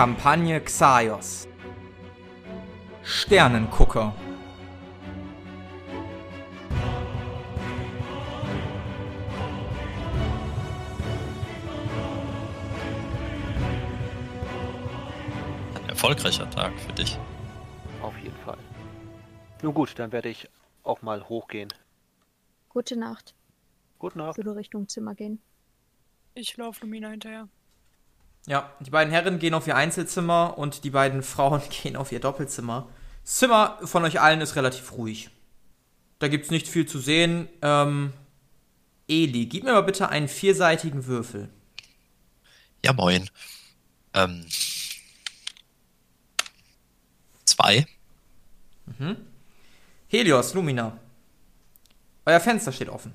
Kampagne Xaios Sternengucker Ein erfolgreicher Tag für dich. Auf jeden Fall. Nun gut, dann werde ich auch mal hochgehen. Gute Nacht. Gute Nacht. Ich würde Richtung Zimmer gehen. Ich laufe Lumina hinterher. Ja, die beiden Herren gehen auf ihr Einzelzimmer und die beiden Frauen gehen auf ihr Doppelzimmer. Das Zimmer von euch allen ist relativ ruhig. Da gibt's nicht viel zu sehen. Ähm, Eli, gib mir mal bitte einen vierseitigen Würfel. Ja, moin. Ähm. Zwei. Helios, Lumina. Euer Fenster steht offen.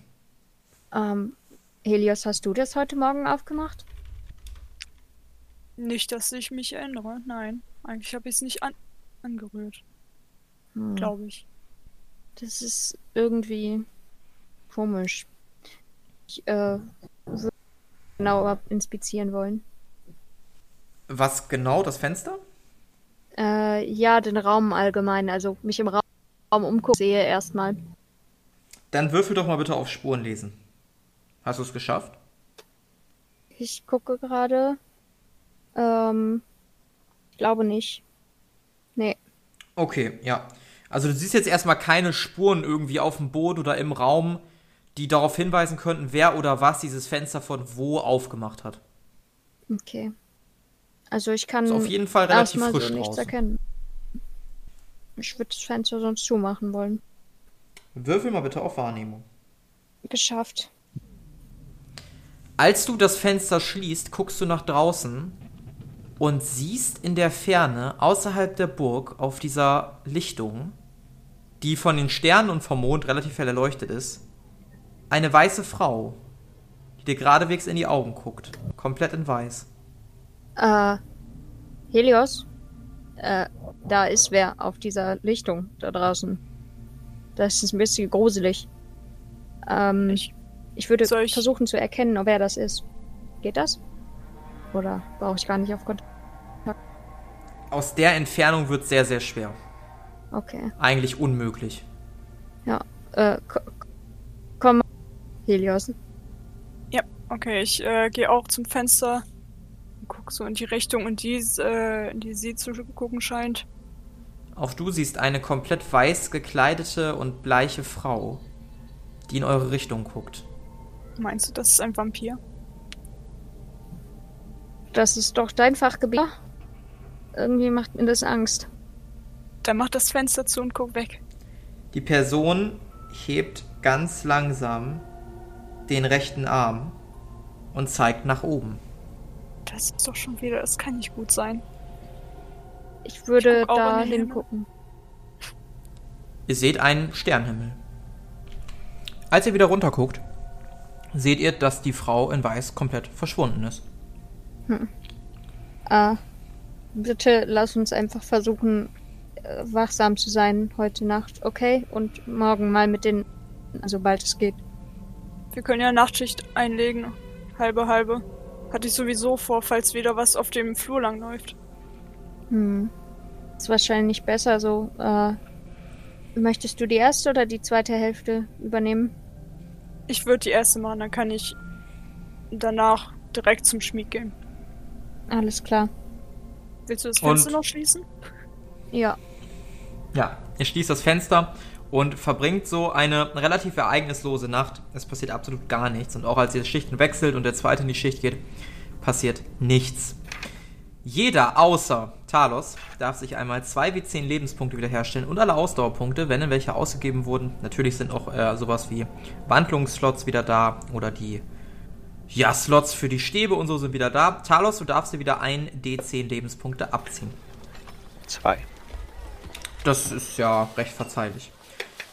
Ähm, Helios, hast du das heute Morgen aufgemacht? Nicht, dass ich mich erinnere. Nein. Eigentlich habe ich es nicht an angerührt. Hm. Glaube ich. Das ist irgendwie komisch. Ich äh, würde genauer inspizieren wollen. Was genau, das Fenster? Äh, ja, den Raum allgemein. Also mich im Raum umgucken sehe erstmal. Dann würfel doch mal bitte auf Spuren lesen. Hast du es geschafft? Ich gucke gerade. Ähm, ich glaube nicht. Nee. Okay, ja. Also du siehst jetzt erstmal keine Spuren irgendwie auf dem Boden oder im Raum, die darauf hinweisen könnten, wer oder was dieses Fenster von wo aufgemacht hat. Okay. Also ich kann Ist auf jeden Fall relativ frisch so nichts erkennen. Ich würde das Fenster sonst zumachen wollen. Würfel mal bitte auf Wahrnehmung. Geschafft. Als du das Fenster schließt, guckst du nach draußen und siehst in der Ferne außerhalb der Burg auf dieser Lichtung, die von den Sternen und vom Mond relativ hell erleuchtet ist, eine weiße Frau, die dir geradewegs in die Augen guckt, komplett in weiß. Äh, Helios? Äh, da ist wer auf dieser Lichtung da draußen. Das ist ein bisschen gruselig. Ähm, Ich- ich, würde ich- versuchen zu erkennen, wer das ist. Geht das? Oder brauche ich gar nicht auf Kontakt? Aus der Entfernung wird sehr, sehr schwer. Okay. Eigentlich unmöglich. Ja. Äh, ko- komm. Helios. Ja, okay. Ich äh, gehe auch zum Fenster und guck so in die Richtung, in die, äh, in die sie zu gucken scheint. Auch du siehst eine komplett weiß gekleidete und bleiche Frau, die in eure Richtung guckt. Meinst du, das ist ein Vampir? Das ist doch dein Fachgebiet. Irgendwie macht mir das Angst. Dann mach das Fenster zu und guck weg. Die Person hebt ganz langsam den rechten Arm und zeigt nach oben. Das ist doch schon wieder, das kann nicht gut sein. Ich würde Ich da hingucken. Ihr seht einen Sternenhimmel. Als ihr wieder runterguckt, seht ihr, dass die Frau in Weiß komplett verschwunden ist. Äh, bitte lass uns einfach versuchen, äh, wachsam zu sein heute Nacht, okay? Und morgen mal mit den, sobald es geht. Wir können ja Nachtschicht einlegen. Halbe, halbe. Hatte ich sowieso vor, falls wieder was auf dem Flur lang läuft. Hm. Ist wahrscheinlich besser so. Äh, möchtest du die erste oder die zweite Hälfte übernehmen? Ich würde die erste machen, dann kann ich danach direkt zum Schmied gehen. Alles klar. Willst du das Und- Fenster noch schließen? Ja. Ja, ihr schließt das Fenster und verbringt so eine relativ ereignislose Nacht. Es passiert absolut gar nichts. Und auch als ihr Schichten wechselt und der zweite in die Schicht geht, passiert nichts. Jeder außer Talos darf sich einmal 2 wie 10 Lebenspunkte wiederherstellen und alle Ausdauerpunkte, wenn in welche ausgegeben wurden. Natürlich sind auch äh, sowas wie Wandlungsslots wieder da oder die ja, Slots für die Stäbe und so sind wieder da. Talos, du darfst dir wieder ein D10 Lebenspunkte abziehen. Zwei. Das ist ja recht verzeihlich.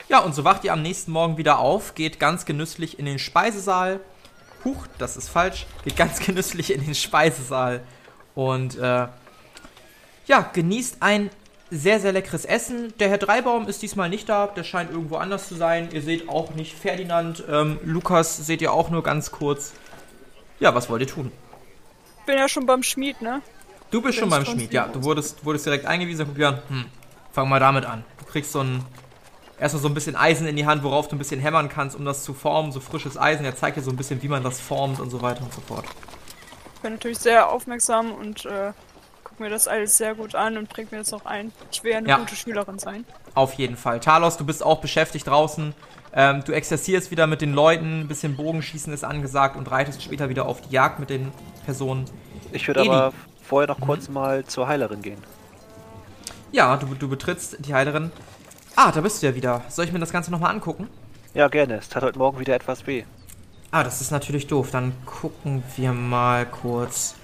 Ja, und so wacht ihr am nächsten Morgen wieder auf, geht ganz genüsslich in den Speisesaal. Huch, das ist falsch. Geht ganz genüsslich in den Speisesaal und äh, ja, genießt ein sehr, sehr leckeres Essen. Der Herr Dreibaum ist diesmal nicht da, der scheint irgendwo anders zu sein. Ihr seht auch nicht Ferdinand. Ähm, Lukas seht ihr auch nur ganz kurz. Ja, was wollt ihr tun? Bin ja schon beim Schmied, ne? Du bist schon beim Schmied, ja. Du wurdest, wurdest direkt eingewiesen. Guck dir hm, fang mal damit an. Du kriegst so ein, erstmal so ein bisschen Eisen in die Hand, worauf du ein bisschen hämmern kannst, um das zu formen. So frisches Eisen. Er zeigt dir so ein bisschen, wie man das formt und so weiter und so fort. Ich bin natürlich sehr aufmerksam und äh, guck mir das alles sehr gut an und bringt mir das auch ein. Ich will ja eine Ja. gute Schülerin sein. Auf jeden Fall. Talos, du bist auch beschäftigt draußen. Ähm, du exerzierst wieder mit den Leuten, ein bisschen Bogenschießen ist angesagt und reitest später wieder auf die Jagd mit den Personen. Ich würde aber vorher noch kurz mal zur Heilerin gehen. Ja, du, du betrittst die Heilerin. Ah, da bist du ja wieder. Soll ich mir das Ganze nochmal angucken? Ja, gerne. Es tat heute Morgen wieder etwas weh. Ah, das ist natürlich doof. Dann gucken wir mal kurz.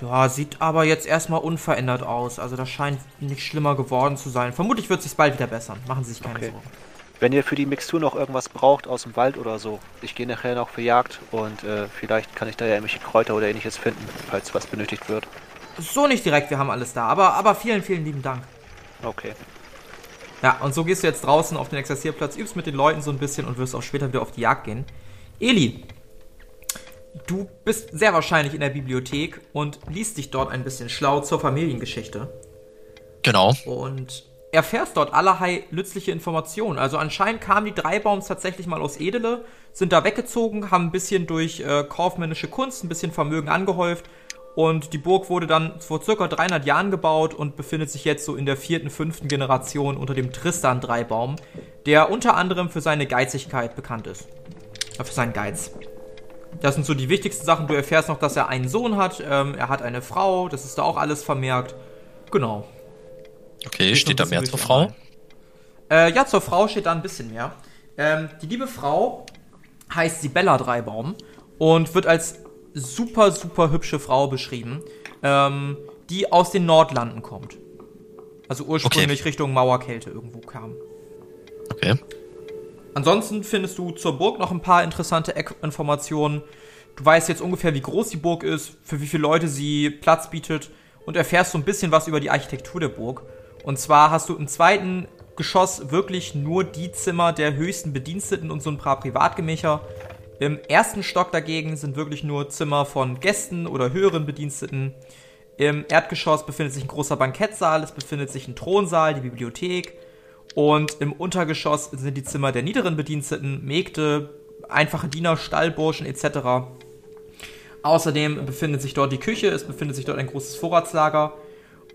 Ja, sieht aber jetzt erstmal unverändert aus. Also das scheint nicht schlimmer geworden zu sein. Vermutlich wird es sich bald wieder bessern. Machen Sie sich keine Okay. Sorgen. Wenn ihr für die Mixtur noch irgendwas braucht aus dem Wald oder so, ich gehe nachher noch für Jagd und äh, vielleicht kann ich da ja irgendwelche Kräuter oder ähnliches finden, falls was benötigt wird. So nicht direkt, wir haben alles da. Aber, aber vielen, vielen lieben Dank. Okay. Ja, und so gehst du jetzt draußen auf den Exerzierplatz, übst mit den Leuten so ein bisschen und wirst auch später wieder auf die Jagd gehen. Eli, du bist sehr wahrscheinlich in der Bibliothek und liest dich dort ein bisschen schlau zur Familiengeschichte Genau. und erfährst dort allerlei nützliche Informationen. Also anscheinend kamen die Dreibaums tatsächlich mal aus Edele, sind da weggezogen, haben ein bisschen durch äh, kaufmännische Kunst ein bisschen Vermögen angehäuft und die Burg wurde dann vor circa 300 Jahren gebaut und befindet sich jetzt so in der vierten, fünften Generation unter dem Tristan Dreibaum, der unter anderem für seine Geizigkeit bekannt ist. Äh, für seinen Geiz. Das sind so die wichtigsten Sachen. Du erfährst noch, dass er einen Sohn hat, ähm, er hat eine Frau, das ist da auch alles vermerkt. Genau. Okay, steht noch da mehr zur Frau? Äh, ja, zur Frau steht da ein bisschen mehr. Ähm, die liebe Frau heißt Sibella Dreibaum und wird als super, super hübsche Frau beschrieben, ähm, die aus den Nordlanden kommt. Also ursprünglich Richtung Mauerkälte irgendwo kam. Okay. Ansonsten findest du zur Burg noch ein paar interessante Informationen. Du weißt jetzt ungefähr, wie groß die Burg ist, für wie viele Leute sie Platz bietet und erfährst so ein bisschen was über die Architektur der Burg. Und zwar hast du im zweiten Geschoss wirklich nur die Zimmer der höchsten Bediensteten und so ein paar Privatgemächer. Im ersten Stock dagegen sind wirklich nur Zimmer von Gästen oder höheren Bediensteten. Im Erdgeschoss befindet sich ein großer Bankettsaal, es befindet sich ein Thronsaal, die Bibliothek. Und im Untergeschoss sind die Zimmer der niederen Bediensteten, Mägde, einfache Diener, Stallburschen etc. Außerdem befindet sich dort die Küche, es befindet sich dort ein großes Vorratslager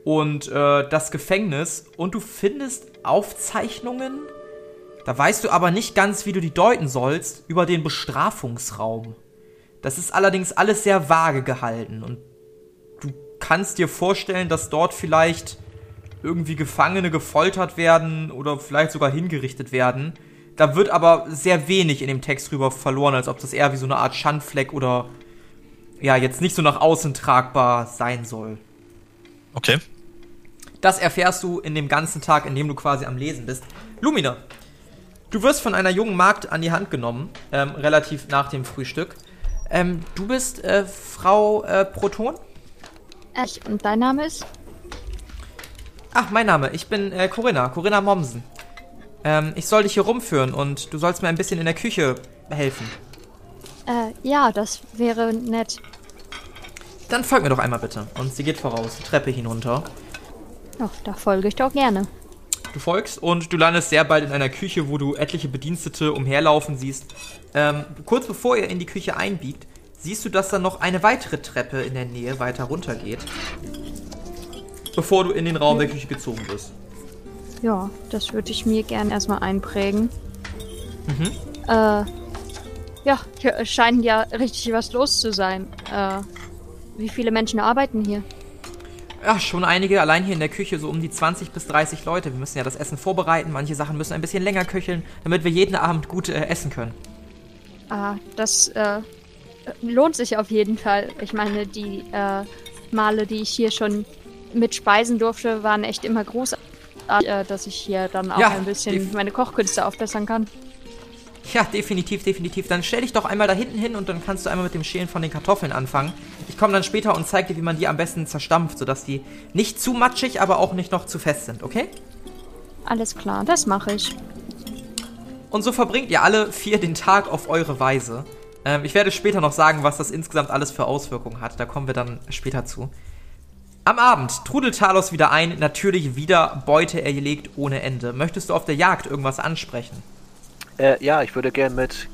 und äh, das Gefängnis. Und du findest Aufzeichnungen, da weißt du aber nicht ganz, wie du die deuten sollst, über den Bestrafungsraum. Das ist allerdings alles sehr vage gehalten und du kannst dir vorstellen, dass dort vielleicht irgendwie Gefangene gefoltert werden oder vielleicht sogar hingerichtet werden. Da wird aber sehr wenig in dem Text drüber verloren, als ob das eher wie so eine Art Schandfleck oder ja, jetzt nicht so nach außen tragbar sein soll. Okay. Das erfährst du in dem ganzen Tag, in dem du quasi am Lesen bist. Lumina, du wirst von einer jungen Magd an die Hand genommen, ähm, relativ nach dem Frühstück. Ähm, du bist äh, Frau äh, Proton? Echt? Und dein Name ist? Ach, mein Name. Ich bin äh, Corinna, Corinna Mommsen. Ähm, ich soll dich hier rumführen und du sollst mir ein bisschen in der Küche helfen. Äh, ja, das wäre nett. Dann folg mir doch einmal bitte. Und sie geht voraus, die Treppe hinunter. Ach, da folge ich doch gerne. Du folgst und du landest sehr bald in einer Küche, wo du etliche Bedienstete umherlaufen siehst. Ähm, kurz bevor ihr in die Küche einbiegt, siehst du, dass da noch eine weitere Treppe in der Nähe weiter runter geht. Bevor du in den Raum der Küche gezogen wirst. Ja, das würde ich mir gern erstmal einprägen. Mhm. Äh, ja, hier scheint ja richtig was los zu sein. Äh, wie viele Menschen arbeiten hier? Ja, schon einige. Allein hier in der Küche so um die 20 bis 30 Leute. Wir müssen ja das Essen vorbereiten. Manche Sachen müssen ein bisschen länger köcheln, damit wir jeden Abend gut äh, essen können. Ah, das äh, lohnt sich auf jeden Fall. Ich meine, die äh, Male, die ich hier schon mitspeisen durfte, waren echt immer großartig, äh, dass ich hier dann auch Ja, ein bisschen meine Kochkünste aufbessern kann. Ja, definitiv, definitiv. Dann stell dich doch einmal da hinten hin und dann kannst du einmal mit dem Schälen von den Kartoffeln anfangen. Ich komme dann später und zeige dir, wie man die am besten zerstampft, sodass die nicht zu matschig, aber auch nicht noch zu fest sind, okay? Alles klar, das mache ich. Und so verbringt ihr alle vier den Tag auf eure Weise. Ähm, ich werde später noch sagen, was das insgesamt alles für Auswirkungen hat. Da kommen wir dann später zu. Am Abend trudelt Talos wieder ein, natürlich wieder Beute erlegt ohne Ende. Möchtest du auf der Jagd irgendwas ansprechen? Äh, ja, ich würde gern mit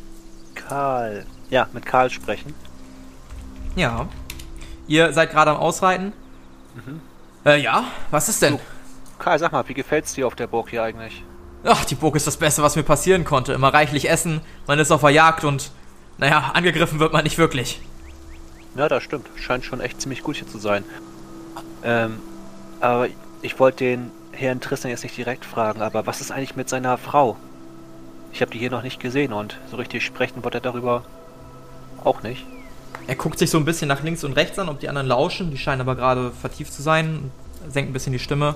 Karl. Ja, mit Karl sprechen. Ja. Ihr seid gerade am Ausreiten? Äh, ja. Was ist denn? Karl, sag mal, wie gefällt's dir auf der Burg hier eigentlich? Ach, die Burg ist das Beste, was mir passieren konnte. Immer reichlich essen, man ist auf der Jagd und, naja, angegriffen wird man nicht wirklich. Ja, das stimmt. Scheint schon echt ziemlich gut hier zu sein. Ähm, aber ich wollte den Herrn Tristan jetzt nicht direkt fragen, aber was ist eigentlich mit seiner Frau? Ich habe die hier noch nicht gesehen und so richtig sprechen wollte er darüber auch nicht. Er guckt sich so ein bisschen nach links und rechts an, ob die anderen lauschen. Die scheinen aber gerade vertieft zu sein. Senkt ein bisschen die Stimme.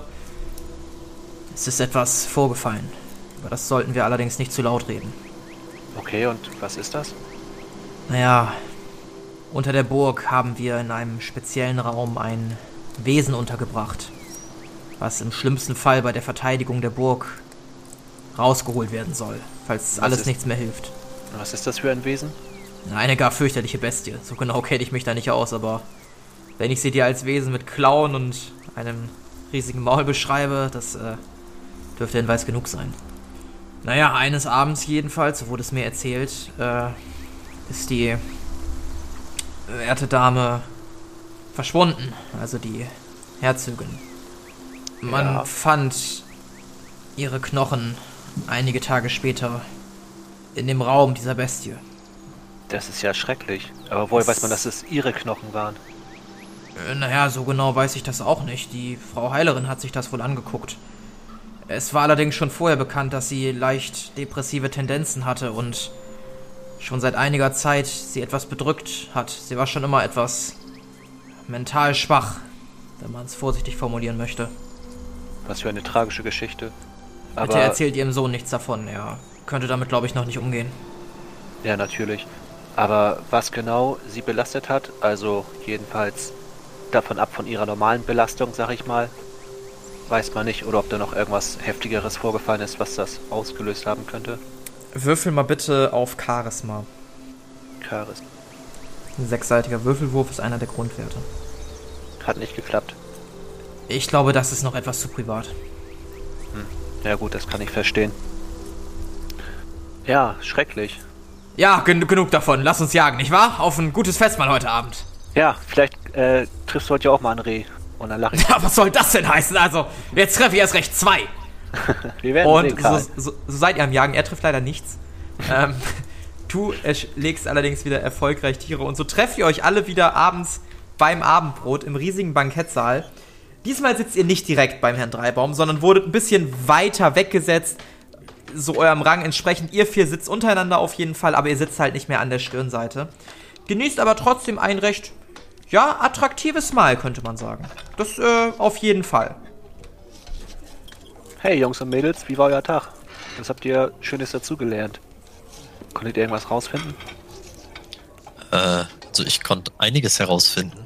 Es ist etwas vorgefallen. Über das sollten wir allerdings nicht zu laut reden. Okay, und was ist das? Naja, unter der Burg haben wir in einem speziellen Raum ein Wesen untergebracht, was im schlimmsten Fall bei der Verteidigung der Burg rausgeholt werden soll, falls Was alles ist- nichts mehr hilft. Was ist das für ein Wesen? Eine gar fürchterliche Bestie. So genau kenne ich mich da nicht aus, aber wenn ich sie dir als Wesen mit Klauen und einem riesigen Maul beschreibe, das äh, dürfte Hinweis genug sein. Naja, eines Abends jedenfalls, so wurde es mir erzählt, äh, ist die werte Dame verschwunden, also die Herzogin. Man Ja. fand ihre Knochen einige Tage später in dem Raum dieser Bestie. Das ist ja schrecklich. Aber woher weiß man, dass es ihre Knochen waren? Äh, Naja, so genau weiß ich das auch nicht. Die Frau Heilerin hat sich das wohl angeguckt. Es war allerdings schon vorher bekannt, dass sie leicht depressive Tendenzen hatte und schon seit einiger Zeit sie etwas bedrückt hat. Sie war schon immer etwas mental schwach, wenn man es vorsichtig formulieren möchte. Was für eine tragische Geschichte. Aber erzählt ihrem Sohn nichts davon. Er könnte damit, glaube ich, noch nicht umgehen. ja, natürlich. Aber was genau sie belastet hat, also jedenfalls davon ab von ihrer normalen Belastung, sag ich mal, weiß man nicht. Oder ob da noch irgendwas heftigeres vorgefallen ist, was das ausgelöst haben könnte. Würfel mal bitte auf Charisma. Charis. Ein sechsseitiger Würfelwurf ist einer der Grundwerte. Hat nicht geklappt. Ich glaube, das ist noch etwas zu privat. Ja gut, das kann ich verstehen. Ja, schrecklich. Ja, gen genug davon. Lass uns jagen, nicht wahr? Auf ein gutes Festmahl heute Abend. Ja, vielleicht äh, triffst du heute ja auch mal ein Reh. Und dann lache ich. Ja, was soll das denn heißen? Also, jetzt treffe ich erst recht zwei. Wir werden Und sehen, Karl. so, so, so seid ihr am Jagen. Er trifft leider nichts. ähm, du ersch- legst allerdings wieder erfolgreich Tiere. Und so trefft ihr euch alle wieder abends beim Abendbrot im riesigen Bankettsaal. Diesmal sitzt ihr nicht direkt beim Herrn Dreibaum, sondern wurdet ein bisschen weiter weggesetzt. So eurem Rang entsprechend. Ihr vier sitzt untereinander auf jeden Fall, aber ihr sitzt halt nicht mehr an der Stirnseite. Genießt aber trotzdem ein recht, ja, attraktives Mahl, könnte man sagen. Das äh, auf jeden Fall. Hey Jungs und Mädels, wie war euer Tag? Was habt ihr Schönes dazugelernt? Konntet ihr irgendwas rausfinden? Äh, also ich konnte einiges herausfinden.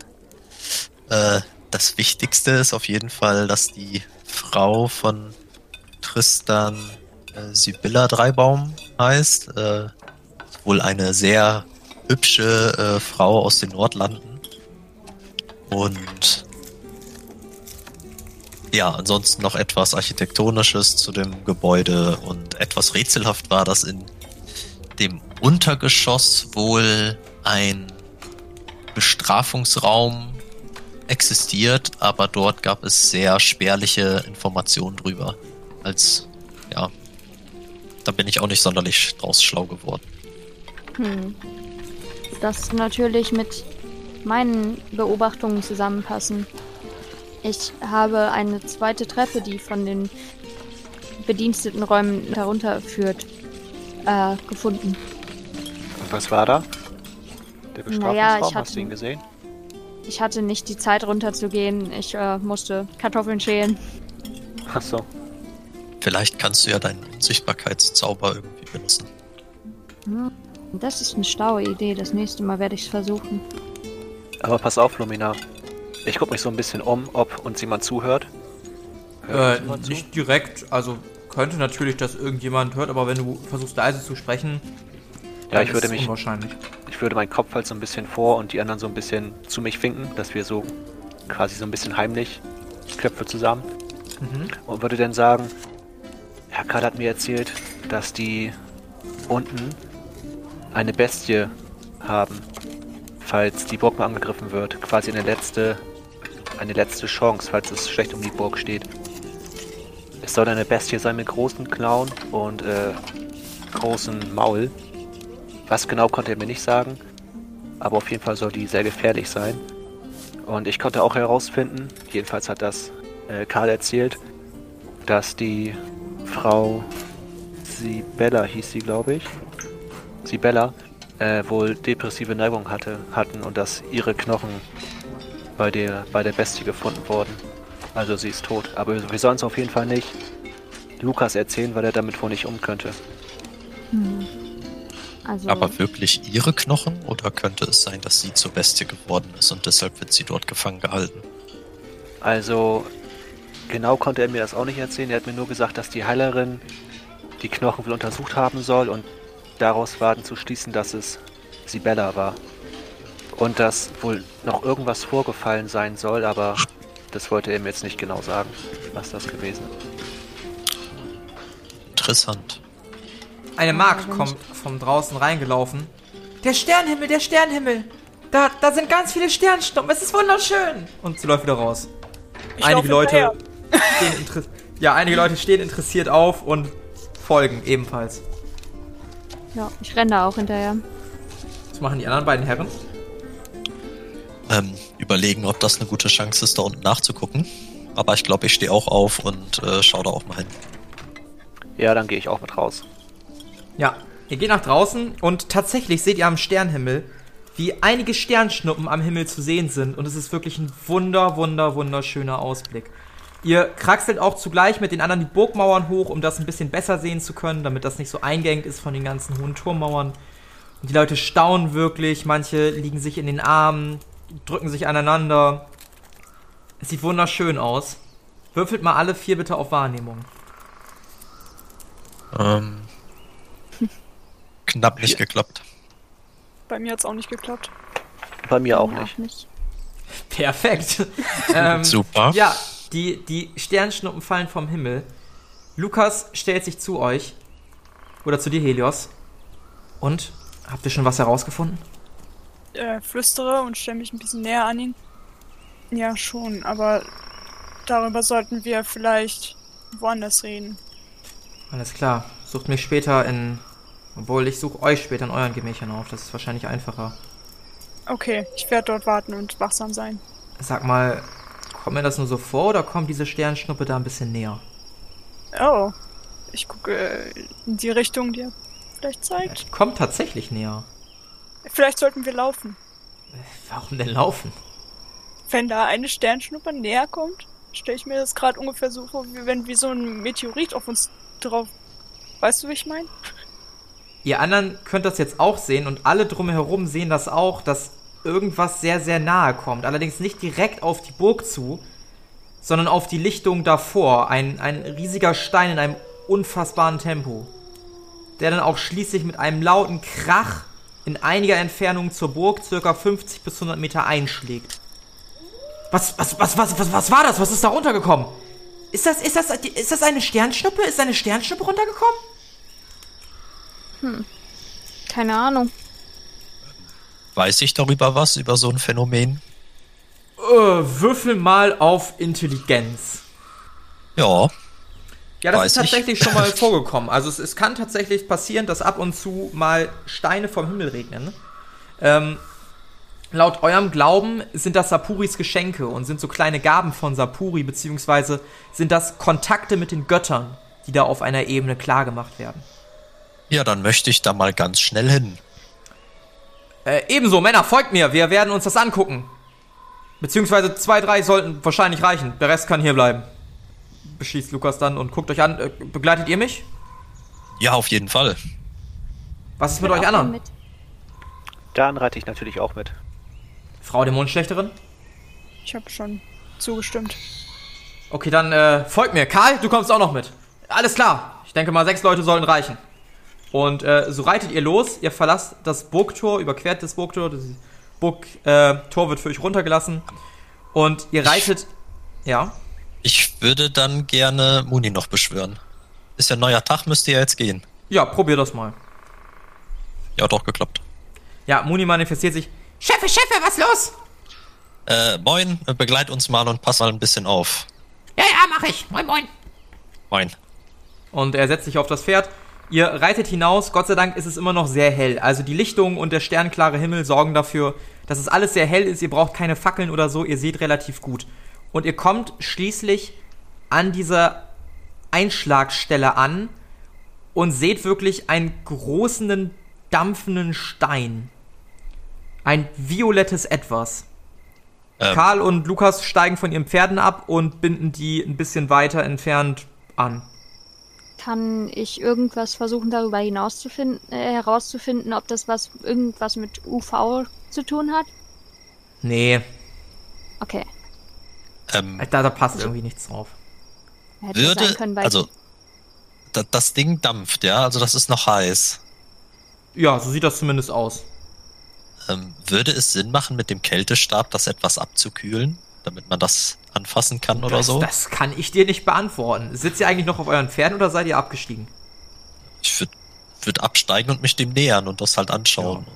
Äh, das Wichtigste ist auf jeden Fall, dass die Frau von Tristan äh, Sibylla Dreibaum heißt. Äh, wohl eine sehr hübsche äh, Frau aus den Nordlanden. Und ja, ansonsten noch etwas Architektonisches zu dem Gebäude und etwas rätselhaft war, dass in dem Untergeschoss wohl ein Bestrafungsraum existiert, aber dort gab es sehr spärliche Informationen drüber. Als, ja, da bin ich auch nicht sonderlich draus schlau geworden. Hm. Das natürlich mit meinen Beobachtungen zusammenpassen. Ich habe eine zweite Treppe, die von den bediensteten Räumen darunter führt, äh, gefunden. Und was war da? Der Bestrafungsraum, Naja, ich hast hatte- du ihn gesehen? Ich hatte nicht die Zeit runterzugehen. Ich äh, musste Kartoffeln schälen. Achso. Vielleicht kannst du ja deinen Unsichtbarkeitszauber irgendwie benutzen. Das ist eine schlaue Idee. Das nächste Mal werde ich es versuchen. Aber pass auf, Lumina. Ich guck mich so ein bisschen um, ob uns jemand zuhört. Hört Äh, jemand zu? nicht direkt, also könnte natürlich, dass irgendjemand hört, aber wenn du versuchst leise zu sprechen, Ja, dann ich würde ist es mich, unwahrscheinlich. Ich würde meinen Kopf halt so ein bisschen vor und die anderen so ein bisschen zu mich winken, dass wir so quasi so ein bisschen heimlich Köpfe zusammen. Mhm. Und würde dann sagen, Herr Karl hat mir erzählt, dass die unten eine Bestie haben, falls die Burg mal angegriffen wird. Quasi eine letzte, eine letzte Chance, falls es schlecht um die Burg steht. Es soll eine Bestie sein mit großen Klauen und äh, großen Maul. Was genau konnte er mir nicht sagen, aber auf jeden Fall soll die sehr gefährlich sein. Und ich konnte auch herausfinden, jedenfalls hat das äh, Karl erzählt, dass die Frau Sibella hieß sie, glaube ich, Sibella, äh, wohl depressive Neigung hatte, hatten und dass ihre Knochen bei der, bei der Bestie gefunden wurden. Also sie ist tot. Aber wir sollen es auf jeden Fall nicht Lukas erzählen, weil er damit wohl nicht um könnte. Also, Aber wirklich ihre Knochen? Oder könnte es sein, dass sie zur Bestie geworden ist und deshalb wird sie dort gefangen gehalten? Also, genau konnte er mir das auch nicht erzählen. Er hat mir nur gesagt, dass die Heilerin die Knochen wohl untersucht haben soll und daraus war dann zu schließen, dass es Sibella war. Und dass wohl noch irgendwas vorgefallen sein soll, aber das wollte er mir jetzt nicht genau sagen, was das gewesen ist. Interessant. Eine Magd kommt von draußen reingelaufen. Der Sternenhimmel, der Sternenhimmel. Da, da sind ganz viele Sternschnuppen. Es ist wunderschön. Und sie läuft wieder raus. Ich einige Leute hinterher. stehen interessiert. Ja, einige Leute stehen interessiert auf und folgen ebenfalls. ja, ich renne da auch hinterher. Was machen die anderen beiden Herren? Ähm, überlegen, ob das eine gute Chance ist, da unten nachzugucken. Aber ich glaube, ich stehe auch auf und äh, schau da auch mal hin. Ja, dann gehe ich auch mit raus. Ja, ihr geht nach draußen und tatsächlich seht ihr am Sternenhimmel, wie einige Sternschnuppen am Himmel zu sehen sind. Und es ist wirklich ein wunder, wunder, wunderschöner Ausblick. Ihr kraxelt auch zugleich mit den anderen die Burgmauern hoch, um das ein bisschen besser sehen zu können, damit das nicht so eingängig ist von den ganzen hohen Turmmauern. Und die Leute staunen wirklich, manche liegen sich in den Armen, drücken sich aneinander. Es sieht wunderschön aus. Würfelt mal alle vier bitte auf Wahrnehmung. Ähm, knapp nicht geklappt. Bei mir hat's auch nicht geklappt. Bei mir auch nicht. nicht. Perfekt. ähm, Super. Ja, die, die Sternschnuppen fallen vom Himmel. Lukas stellt sich zu euch. Oder zu dir, Helios. Und? Habt ihr schon was herausgefunden? Äh, flüstere und stelle mich ein bisschen näher an ihn. Ja, schon, aber darüber sollten wir vielleicht woanders reden. Alles klar. Sucht mich später in. Obwohl, ich suche euch später in euren Gemächern auf. Das ist wahrscheinlich einfacher. Okay, ich werde dort warten und wachsam sein. Sag mal, kommt mir das nur so vor oder kommt diese Sternschnuppe da ein bisschen näher? Oh, ich gucke äh, in die Richtung, die er vielleicht Ja, zeigt. die kommt tatsächlich näher. Vielleicht sollten wir laufen. Warum denn laufen? Wenn da eine Sternschnuppe näher kommt, stelle ich mir das gerade ungefähr so vor, wie wenn wie so ein Meteorit auf uns drauf. Weißt du, wie ich meine? Ihr anderen könnt das jetzt auch sehen und alle drumherum sehen das auch, dass irgendwas sehr, sehr nahe kommt. Allerdings nicht direkt auf die Burg zu, sondern auf die Lichtung davor. Ein, ein riesiger Stein in einem unfassbaren Tempo. Der dann auch schließlich mit einem lauten Krach in einiger Entfernung zur Burg, circa 50 bis 100 Meter, einschlägt. Was, was, was, was, was, was war das? Was ist da runtergekommen? Ist das, ist das, ist das eine Sternschnuppe? Ist eine Sternschnuppe runtergekommen? Keine Ahnung. Weiß ich darüber was, über so ein Phänomen? Äh, würfel mal auf Intelligenz. Ja, Ja, das Weiß ist ich. tatsächlich schon mal vorgekommen. Also es, es kann tatsächlich passieren, dass ab und zu mal Steine vom Himmel regnen. Ähm, Laut eurem Glauben sind das Sapuris Geschenke und sind so kleine Gaben von Sapuri, beziehungsweise sind das Kontakte mit den Göttern, die da auf einer Ebene klargemacht werden. Ja, dann möchte ich da mal ganz schnell hin. Äh, ebenso, Männer, folgt mir, wir werden uns das angucken. Beziehungsweise zwei, drei sollten wahrscheinlich reichen. Der Rest kann hier bleiben. Beschließt Lukas dann und guckt euch an. Äh, begleitet ihr mich? Ja, auf jeden Fall. Was ist mit euch anderen? mit. Dann reite ich natürlich auch mit. Frau Dämonenschlechterin? Ich habe schon zugestimmt. Okay, dann äh, folgt mir. Karl, du kommst auch noch mit. Alles klar. Ich denke mal, sechs Leute sollten reichen. Und äh, so reitet ihr los. Ihr verlasst das Burgtor, überquert das Burgtor. Das Burgtor äh, wird für euch runtergelassen. Und ihr reitet. Ja. Ich würde dann gerne Muni noch beschwören. Ist ja ein neuer Tag, müsste ja jetzt gehen. Ja, probier das mal. Ja, doch geklappt. Ja, Muni manifestiert sich. Chefe, Chefe, was los? Äh, moin, begleit uns mal und pass mal ein bisschen auf. Ja, ja, mach ich. Moin, moin. Moin. Und er setzt sich auf das Pferd. Ihr reitet hinaus. Gott sei Dank ist es immer noch sehr hell. Also die Lichtung und der sternklare Himmel sorgen dafür, dass es alles sehr hell ist. Ihr braucht keine Fackeln oder so. Ihr seht relativ gut. Und ihr kommt schließlich an dieser Einschlagstelle an und seht wirklich einen großen, dampfenden Stein. Ein violettes Etwas. Ähm, Karl und Lukas steigen von ihren Pferden ab und binden die ein bisschen weiter entfernt an. Kann ich irgendwas versuchen, darüber hinauszufinden, äh, herauszufinden, ob das was irgendwas mit UV zu tun hat? Nee, Okay. ähm, da, da passt irgendwie nichts drauf. Hätte sein würde, können, weil also, da, das Ding dampft, ja, also das ist noch heiß. Ja, so sieht das zumindest aus. Ähm, würde es Sinn machen, mit dem Kältestab das etwas abzukühlen, damit man das anfassen kann oder das, so? Das kann ich dir nicht beantworten. Sitzt ihr eigentlich noch auf euren Pferden oder seid ihr abgestiegen? Ich würde würd absteigen und mich dem nähern und das halt anschauen.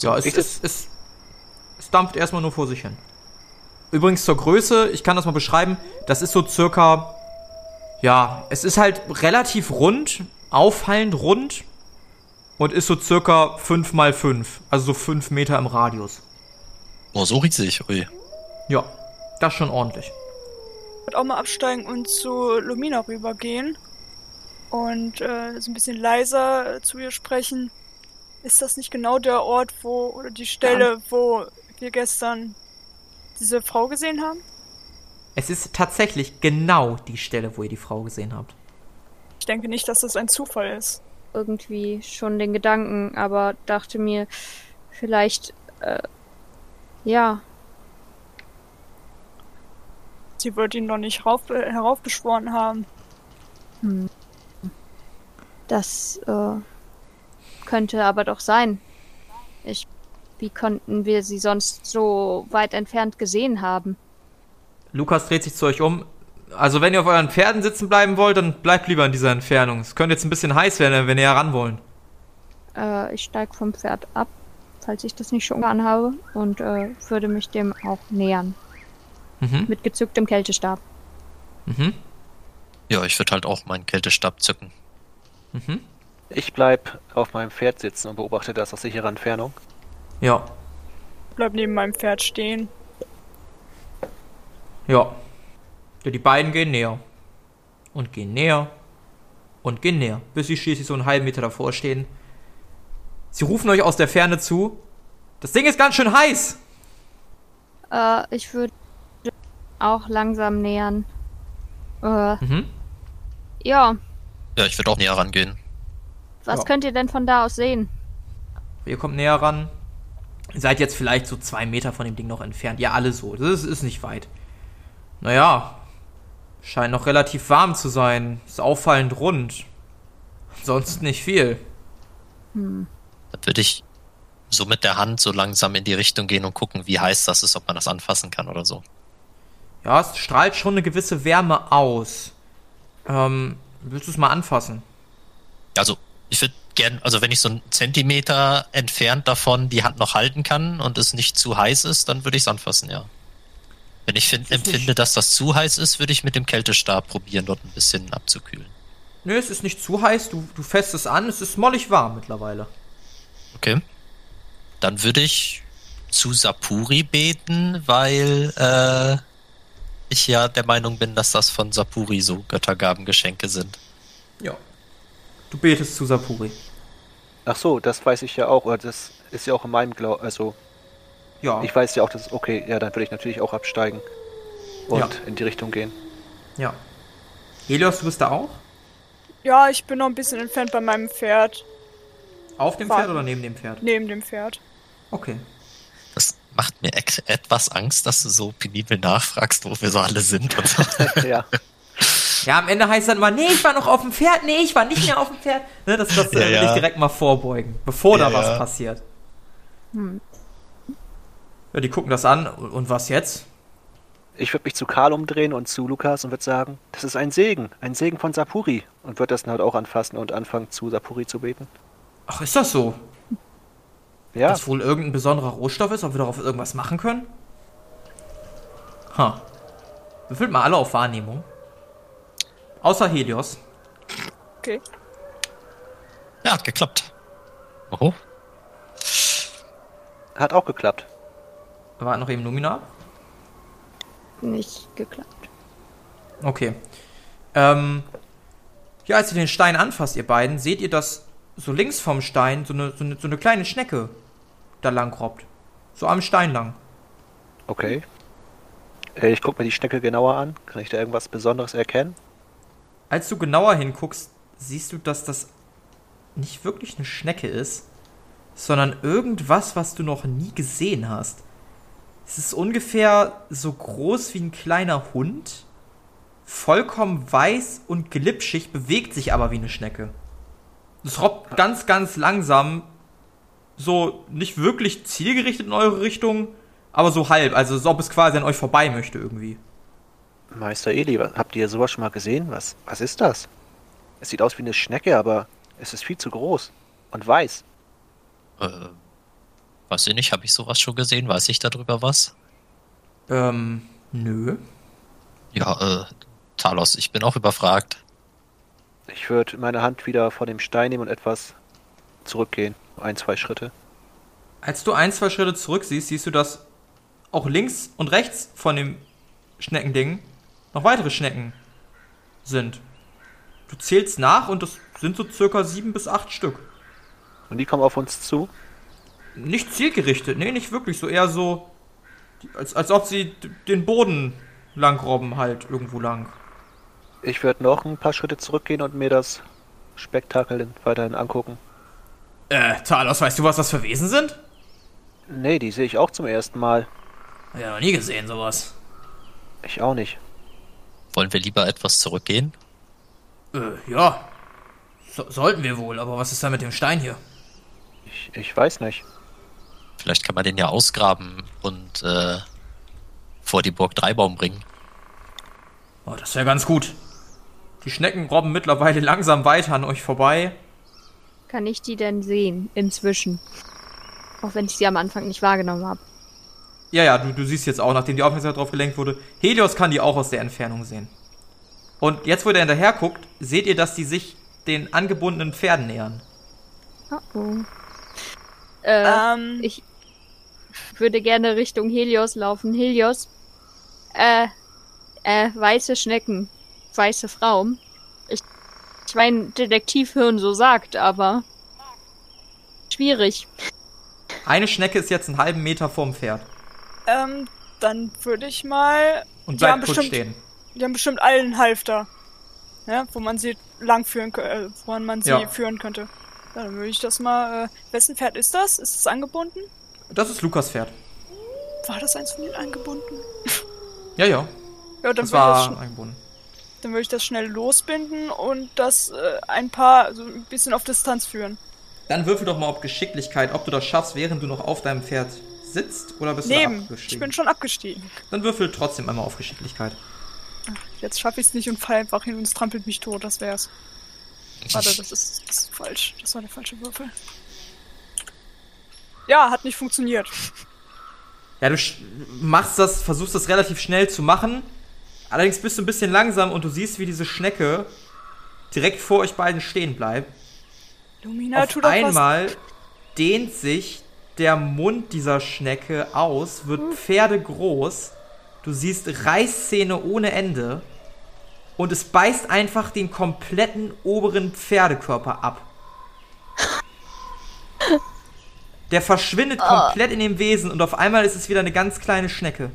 Ja, es, ich es, es, es dampft erstmal nur vor sich hin. Übrigens zur Größe, ich kann das mal beschreiben, das ist so circa, ja, es ist halt relativ rund, auffallend rund und ist so circa 5 mal 5, also so 5 Meter im Radius. Oh, so riesig, ui. Ja, das ist schon ordentlich. Ich würde auch mal absteigen und zu Lumina rübergehen und äh, so ein bisschen leiser äh, zu ihr sprechen. Ist das nicht genau der Ort, wo, oder die Stelle, wo wir gestern diese Frau gesehen haben? Es ist tatsächlich genau die Stelle, wo ihr die Frau gesehen habt. Ich denke nicht, dass das ein Zufall ist. irgendwie schon den Gedanken, aber dachte mir, vielleicht, äh, ja, Sie wird ihn noch nicht rauf, äh, heraufbeschworen haben. hm. das äh, könnte aber doch sein. Ich, wie konnten wir sie sonst so weit entfernt gesehen haben? Lukas dreht sich zu euch um. Also, wenn ihr auf euren Pferden sitzen bleiben wollt, dann bleibt lieber in dieser Entfernung. Es könnte jetzt ein bisschen heiß werden, wenn ihr heran wollen. Äh, ich steig vom Pferd ab, falls ich das nicht schon getan habe, und äh, würde mich dem auch nähern. Mhm. Mit gezücktem Kältestab. Mhm. Ja, ich würde halt auch meinen Kältestab zücken. Mhm. Ich bleib auf meinem Pferd sitzen und beobachte das aus sicherer Entfernung. Ja. Bleib neben meinem Pferd stehen. Ja. ja. Die beiden gehen näher. Und gehen näher. Und gehen näher. Bis sie schließlich so einen halben Meter davor stehen. Sie rufen euch aus der Ferne zu. Das Ding ist ganz schön heiß. Äh, ich würde auch langsam nähern. Äh, Mhm. ja, Ja, ich würde auch näher rangehen. was Ja. könnt ihr denn von da aus sehen? Ihr kommt näher ran. Ihr seid jetzt vielleicht so zwei Meter von dem Ding noch entfernt. Ja, alle so. Das ist, ist nicht weit. Naja. Scheint noch relativ warm zu sein. Ist auffallend rund. Sonst nicht viel. Dann würde ich so mit der Hand so langsam in die Richtung gehen und gucken, wie heiß das ist, ob man das anfassen kann oder so. Ja, es strahlt schon eine gewisse Wärme aus. Ähm, willst du es mal anfassen? Also, ich würde gern, also wenn ich so einen Zentimeter entfernt davon die Hand noch halten kann und es nicht zu heiß ist, dann würde ich es anfassen, ja. Wenn ich find, empfinde, nicht- dass das zu heiß ist, würde ich mit dem Kältestab probieren, dort ein bisschen abzukühlen. Nö, es ist nicht zu heiß. Du, du fässt es an. Es ist mollig warm mittlerweile. Okay. Dann würde ich zu Sapuri beten, weil äh, ich ja der Meinung bin, dass das von Sapuri so Göttergabengeschenke sind. Ja. Du betest zu Sapuri. Ach so, das weiß ich ja auch. Oder das ist ja auch in meinem Glauben. Also, Ja. ich weiß ja auch, dass. Okay, ja, dann würde ich natürlich auch absteigen. Und Ja. in die Richtung gehen. ja. Helios, du bist da auch? Ja, ich bin noch ein bisschen entfernt bei meinem Pferd. Auf dem Warten. Pferd oder neben dem Pferd? Neben dem Pferd. Okay. Macht mir etwas Angst, dass du so penibel nachfragst, wo wir so alle sind. Und so. ja. Ja, am Ende heißt dann mal, nee, ich war noch auf dem Pferd, nee, ich war nicht mehr auf dem Pferd. Ne, das das äh, Ja, will ja. ich direkt mal vorbeugen, bevor da Ja, was ja. passiert. Hm. Ja, die gucken das an. Und was jetzt? Ich würde mich zu Karl umdrehen und zu Lukas und würde sagen, das ist ein Segen. Ein Segen von Sapuri. Und würde das dann halt auch anfassen und anfangen, zu Sapuri zu beten. Ach, ist das so? Ja, Dass wohl irgendein besonderer Rohstoff ist, ob wir darauf irgendwas machen können? Ha. Würfelt mal alle auf Wahrnehmung. Außer Helios. Okay. Ja, hat geklappt. Oh, hat auch geklappt. War noch eben Lumina. Nicht geklappt. Okay. Ähm, ja, als ihr den Stein anfasst, ihr beiden, seht ihr, dass so links vom Stein so eine, so eine, so eine kleine Schnecke da lang robbt. So am Stein lang. Okay. Äh, Ich gucke mir die Schnecke genauer an. Kann ich da irgendwas Besonderes erkennen? Als du genauer hinguckst, siehst du, dass das nicht wirklich eine Schnecke ist, sondern irgendwas, was du noch nie gesehen hast. Es ist ungefähr so groß wie ein kleiner Hund, vollkommen weiß und glitschig, bewegt sich aber wie eine Schnecke. Es robbt ganz, ganz langsam, so nicht wirklich zielgerichtet in eure Richtung, aber so halb, also als ob es quasi an euch vorbei möchte irgendwie. Meister Eli, habt ihr sowas schon mal gesehen? Was, was ist das? Es sieht aus wie eine Schnecke, aber es ist viel zu groß. Und weiß. äh, weiß ich nicht, habe ich sowas schon gesehen? Weiß ich darüber was? Ähm, nö. Ja, äh, Talos, ich bin auch überfragt. Ich würde meine Hand wieder vor dem Stein nehmen und etwas zurückgehen. Ein, zwei Schritte. Als du ein, zwei Schritte zurück siehst, siehst du, dass auch links und rechts von dem Schneckending noch weitere Schnecken sind. Du zählst nach und das sind so circa sieben bis acht Stück. Und die kommen auf uns zu. Nicht zielgerichtet, nee, nicht wirklich, so eher so, als, als ob sie den Boden lang robben halt irgendwo lang. Ich würde noch ein paar Schritte zurückgehen und mir das Spektakel weiterhin angucken. Äh, Talos, weißt du, was das für Wesen sind? Nee, die sehe ich auch zum ersten Mal. Ja, noch nie gesehen, sowas. Ich auch nicht. Wollen wir lieber etwas zurückgehen? Äh, ja. So, sollten wir wohl, aber was ist da mit dem Stein hier? Ich, ich weiß nicht. Vielleicht kann man den ja ausgraben und äh, vor die Burg Dreibaum bringen. Oh, das wäre ganz gut. Die Schnecken robben mittlerweile langsam weiter an euch vorbei. Kann ich die denn sehen? Inzwischen. Auch wenn ich sie am Anfang nicht wahrgenommen habe. Ja, ja, du, du siehst jetzt auch, nachdem die Aufmerksamkeit drauf gelenkt wurde, Helios kann die auch aus der Entfernung sehen. Und jetzt, wo der hinterher guckt, seht ihr, dass die sich den angebundenen Pferden nähern. Oh oh. Äh, Ähm, ich würde gerne Richtung Helios laufen. Helios. Äh, äh, weiße Schnecken. Weiße Frauen. Ich, ich mein Detektivhirn so sagt, aber. Schwierig. Eine Schnecke ist jetzt einen halben Meter vorm Pferd ähm, dann würde ich mal. und Die haben bleibt kurz bestimmt- stehen. Die haben bestimmt allen Halfter. Ja, wo man sie langführen könnte, äh, woran man sie Ja. führen könnte. Ja, dann würde ich das mal. Äh, wessen Pferd ist das? Ist es angebunden? Das ist Lukas Pferd. War das eins von ihnen angebunden? Ja, ja, Ja, dann das das war schn- angebunden. Dann würde ich das schnell losbinden und das äh, ein paar, so ein bisschen auf Distanz führen. Dann würfel doch mal auf Geschicklichkeit, ob du das schaffst, während du noch auf deinem Pferd sitzt oder bist du Neben. Ich abgestiegen. bin schon abgestiegen. Dann würfel trotzdem einmal auf Geschicklichkeit. Jetzt schaffe ich es nicht und fall einfach hin und es trampelt mich tot. Das wär's. Warte, das ist, das ist falsch. Das war der falsche Würfel. Ja, hat nicht funktioniert. Ja, du machst das, versuchst das relativ schnell zu machen. Allerdings bist du ein bisschen langsam und du siehst, wie diese Schnecke direkt vor euch beiden stehen bleibt. Lumina, Auf einmal dehnt sich der Mund dieser Schnecke aus, wird pferdegroß. Du siehst Reißzähne ohne Ende. Und es beißt einfach den kompletten oberen Pferdekörper ab. Der verschwindet komplett in dem Wesen und auf einmal ist es wieder eine ganz kleine Schnecke.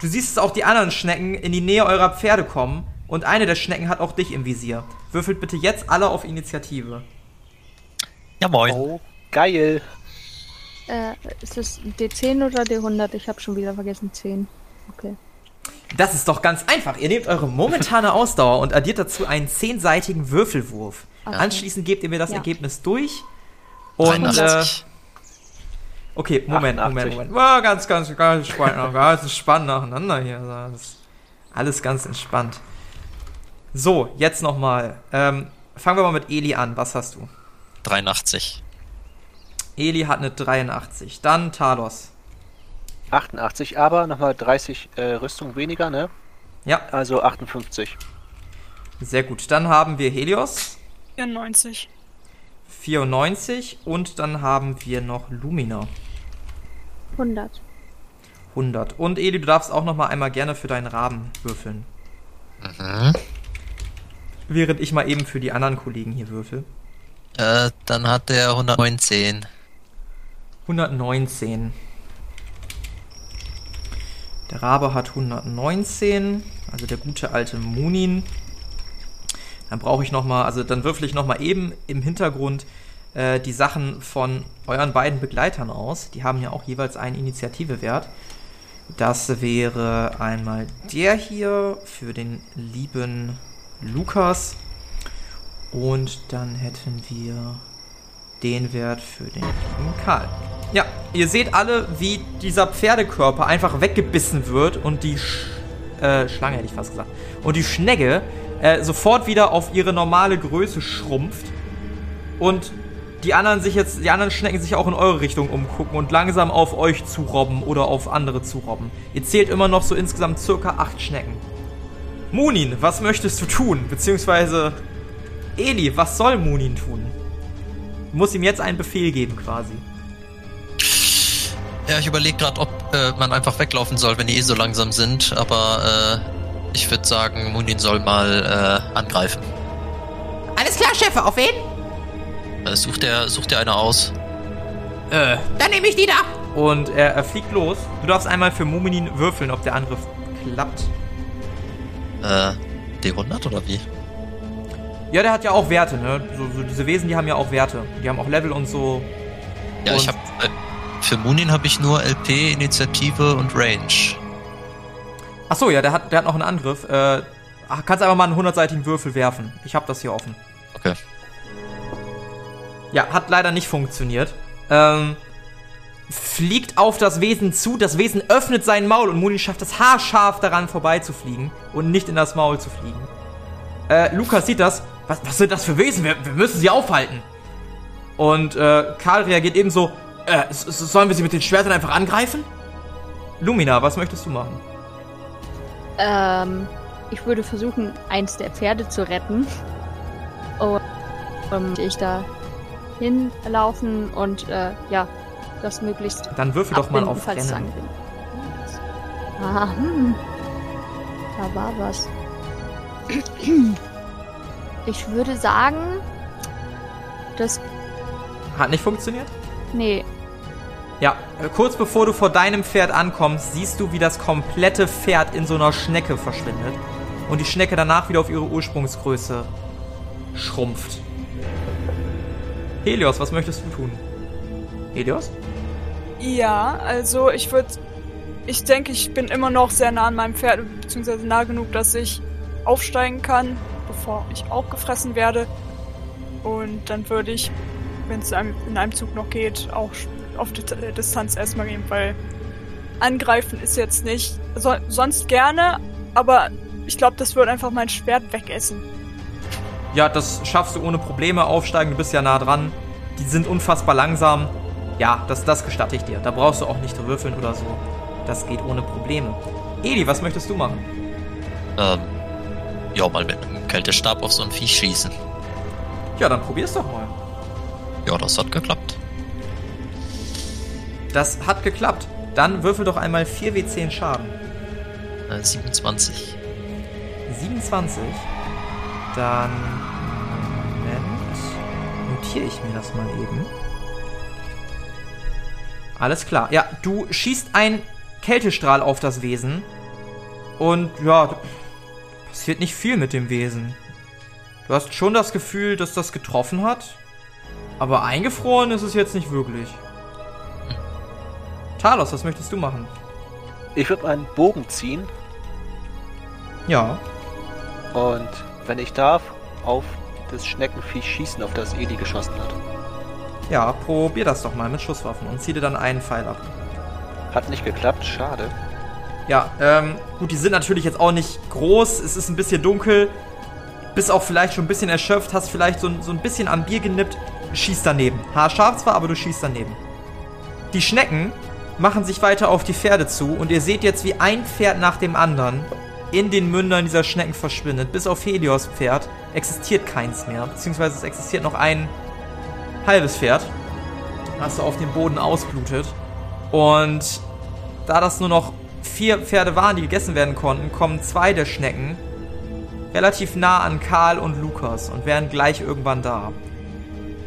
Du siehst es auch die anderen Schnecken in die Nähe eurer Pferde kommen und eine der Schnecken hat auch dich im Visier. Würfelt bitte jetzt alle auf Initiative. Ja, moin. Oh, geil. Äh, ist das D10 oder D100? Ich habe schon wieder vergessen. 10. Okay. Das ist doch ganz einfach. Ihr nehmt eure momentane Ausdauer und addiert dazu einen zehnseitigen Würfelwurf. Okay. Anschließend gebt ihr mir das Ja. Ergebnis durch. Und äh, 83. okay, Moment, 88. Moment, Moment. Wow, ganz, ganz, ganz spannend, ganz spannend nacheinander hier. Alles ganz entspannt. So, jetzt nochmal. Ähm, fangen wir mal mit Eli an. Was hast du? 83. Eli hat eine 83. Dann Talos. 88, aber nochmal 30 äh, Rüstung weniger, ne? Ja, Also 58. sehr gut. Dann haben wir Helios. 94. 94 und dann haben wir noch Lumina. 100. 100. Und Eli, du darfst auch noch mal einmal gerne für deinen Raben würfeln. Mhm. Während ich mal eben für die anderen Kollegen hier würfel. Äh, dann hat der 119. 119. Der Rabe hat 119, also der gute alte Munin. Dann brauche ich noch mal, also dann würfel ich noch mal eben im Hintergrund äh, die Sachen von euren beiden Begleitern aus. Die haben ja auch jeweils einen Initiativewert. Das wäre einmal der hier für den lieben Lukas. Und dann hätten wir den Wert für den lieben Karl. Ja, ihr seht alle, wie dieser Pferdekörper einfach weggebissen wird und die Sch äh, Schlange hätte ich fast gesagt. Und die Schnecke äh, sofort wieder auf ihre normale Größe schrumpft. Und die anderen sich jetzt, die anderen Schnecken sich auch in eure Richtung umgucken und langsam auf euch zurobben oder auf andere zurobben. Ihr zählt immer noch so insgesamt circa acht Schnecken. Munin, was möchtest du tun? Beziehungsweise Eli, was soll Munin tun? Du musst ihm jetzt einen Befehl geben quasi. Ja, ich überlege gerade, ob äh, man einfach weglaufen soll, wenn die eh so langsam sind, aber äh, ich würde sagen, Munin soll mal äh, angreifen. Alles klar, Chefe, auf wen? Äh, sucht der sucht der einer aus? Äh, dann nehme ich die da. Und er, er fliegt los. Du darfst einmal für Muminin würfeln, ob der Angriff klappt. Äh, D100 oder wie? Ja, der hat ja auch Werte, ne? So, so diese Wesen, die haben ja auch Werte. Die haben auch Level und so. Ja, ich Und- habe äh, für Munin habe ich nur LP, Initiative und Range. Ach so, ja, der hat, der hat noch einen Angriff. Äh, ach, kannst einfach mal einen 100-seitigen Würfel werfen. Ich habe das hier offen. Okay. Ja, hat leider nicht funktioniert. Ähm, fliegt auf das Wesen zu, das Wesen öffnet sein Maul und Muni schafft es haarscharf daran vorbeizufliegen und nicht in das Maul zu fliegen. Äh, Lukas sieht das. Was, was sind das für Wesen? Wir, wir müssen sie aufhalten. Und äh, Karl reagiert ebenso. Äh, sollen wir sie mit den Schwertern einfach angreifen? Lumina, was möchtest du machen? Ähm, ich würde versuchen, eins der Pferde zu retten. Und ähm, ich da hinlaufen und äh, ja, das möglichst Dann würfel doch mal auf Rennen. Ah, hm. Da war was. Ich würde sagen, das. Hat nicht funktioniert? Nee. Ja, äh, kurz bevor du vor deinem Pferd ankommst, siehst du, wie das komplette Pferd in so einer Schnecke verschwindet und die Schnecke danach wieder auf ihre Ursprungsgröße schrumpft. Helios, was möchtest du tun? Helios? Ja, also ich würde. Ich denke, ich bin immer noch sehr nah an meinem Pferd, beziehungsweise nah genug, dass ich aufsteigen kann, bevor ich auch gefressen werde. Und dann würde ich, wenn es in einem Zug noch geht, auch auf die Distanz erstmal gehen, weil angreifen ist jetzt nicht. So, sonst gerne, aber ich glaube, das wird einfach mein Schwert wegessen. Ja, das schaffst du ohne Probleme aufsteigen, du bist ja nah dran. Die sind unfassbar langsam. Ja, das, das gestatte ich dir. Da brauchst du auch nicht würfeln oder so. Das geht ohne Probleme. Eli, was möchtest du machen? Ähm, ja, mal mit einem Kältestab auf so ein Viech schießen. Ja, dann probier's doch mal. Ja, das hat geklappt. Das hat geklappt. Dann würfel doch einmal 4w10 Schaden. Äh, 27. 27. Dann. Notiere ich mir das mal eben. Alles klar. Ja, du schießt einen Kältestrahl auf das Wesen. Und ja, passiert nicht viel mit dem Wesen. Du hast schon das Gefühl, dass das getroffen hat. Aber eingefroren ist es jetzt nicht wirklich. Talos, was möchtest du machen? Ich würde meinen Bogen ziehen Ja. und, wenn ich darf, auf das Schneckenviech schießen, auf das Eli geschossen hat. Ja, probier das doch mal mit Schusswaffen und zieh dir dann einen Pfeil ab. Hat nicht geklappt, schade. Ja, ähm, gut, die sind natürlich jetzt auch nicht groß, es ist ein bisschen dunkel, bist auch vielleicht schon ein bisschen erschöpft, hast vielleicht so, ein- so ein bisschen am Bier genippt, schießt daneben. Haarscharf zwar, aber du schießt daneben. Die Schnecken machen sich weiter auf die Pferde zu und ihr seht jetzt, wie ein Pferd nach dem anderen in den Mündern dieser Schnecken verschwindet. Bis auf Helios Pferd existiert keins mehr, beziehungsweise es existiert noch ein halbes Pferd, so auf dem Boden ausblutet. Und da das nur noch vier Pferde waren, die gegessen werden konnten, kommen zwei der Schnecken relativ nah an Karl und Lukas und wären gleich irgendwann da.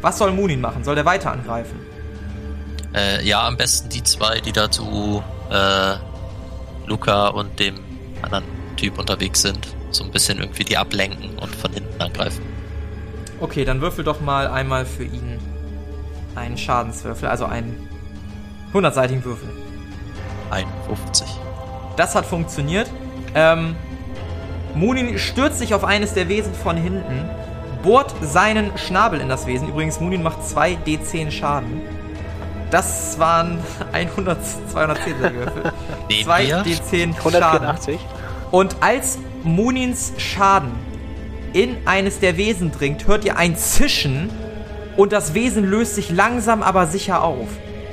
Was soll Munin machen? Soll der weiter angreifen? Äh, ja, am besten die zwei, die da zu äh, Luca und dem anderen Typ unterwegs sind. So ein bisschen irgendwie die ablenken und von hinten angreifen. Okay, dann würfel doch mal einmal für ihn einen Schadenswürfel, also einen 100-seitigen Würfel. 51. Das hat funktioniert. Ähm, Munin stürzt sich auf eines der Wesen von hinten, bohrt seinen Schnabel in das Wesen. Übrigens, Munin macht 2 D10 Schaden. Das waren 100, 210 Würfel. Nehmen 2 wir. D10 Schaden. 184. Und als Munins Schaden in eines der Wesen dringt, hört ihr ein Zischen und das Wesen löst sich langsam aber sicher auf.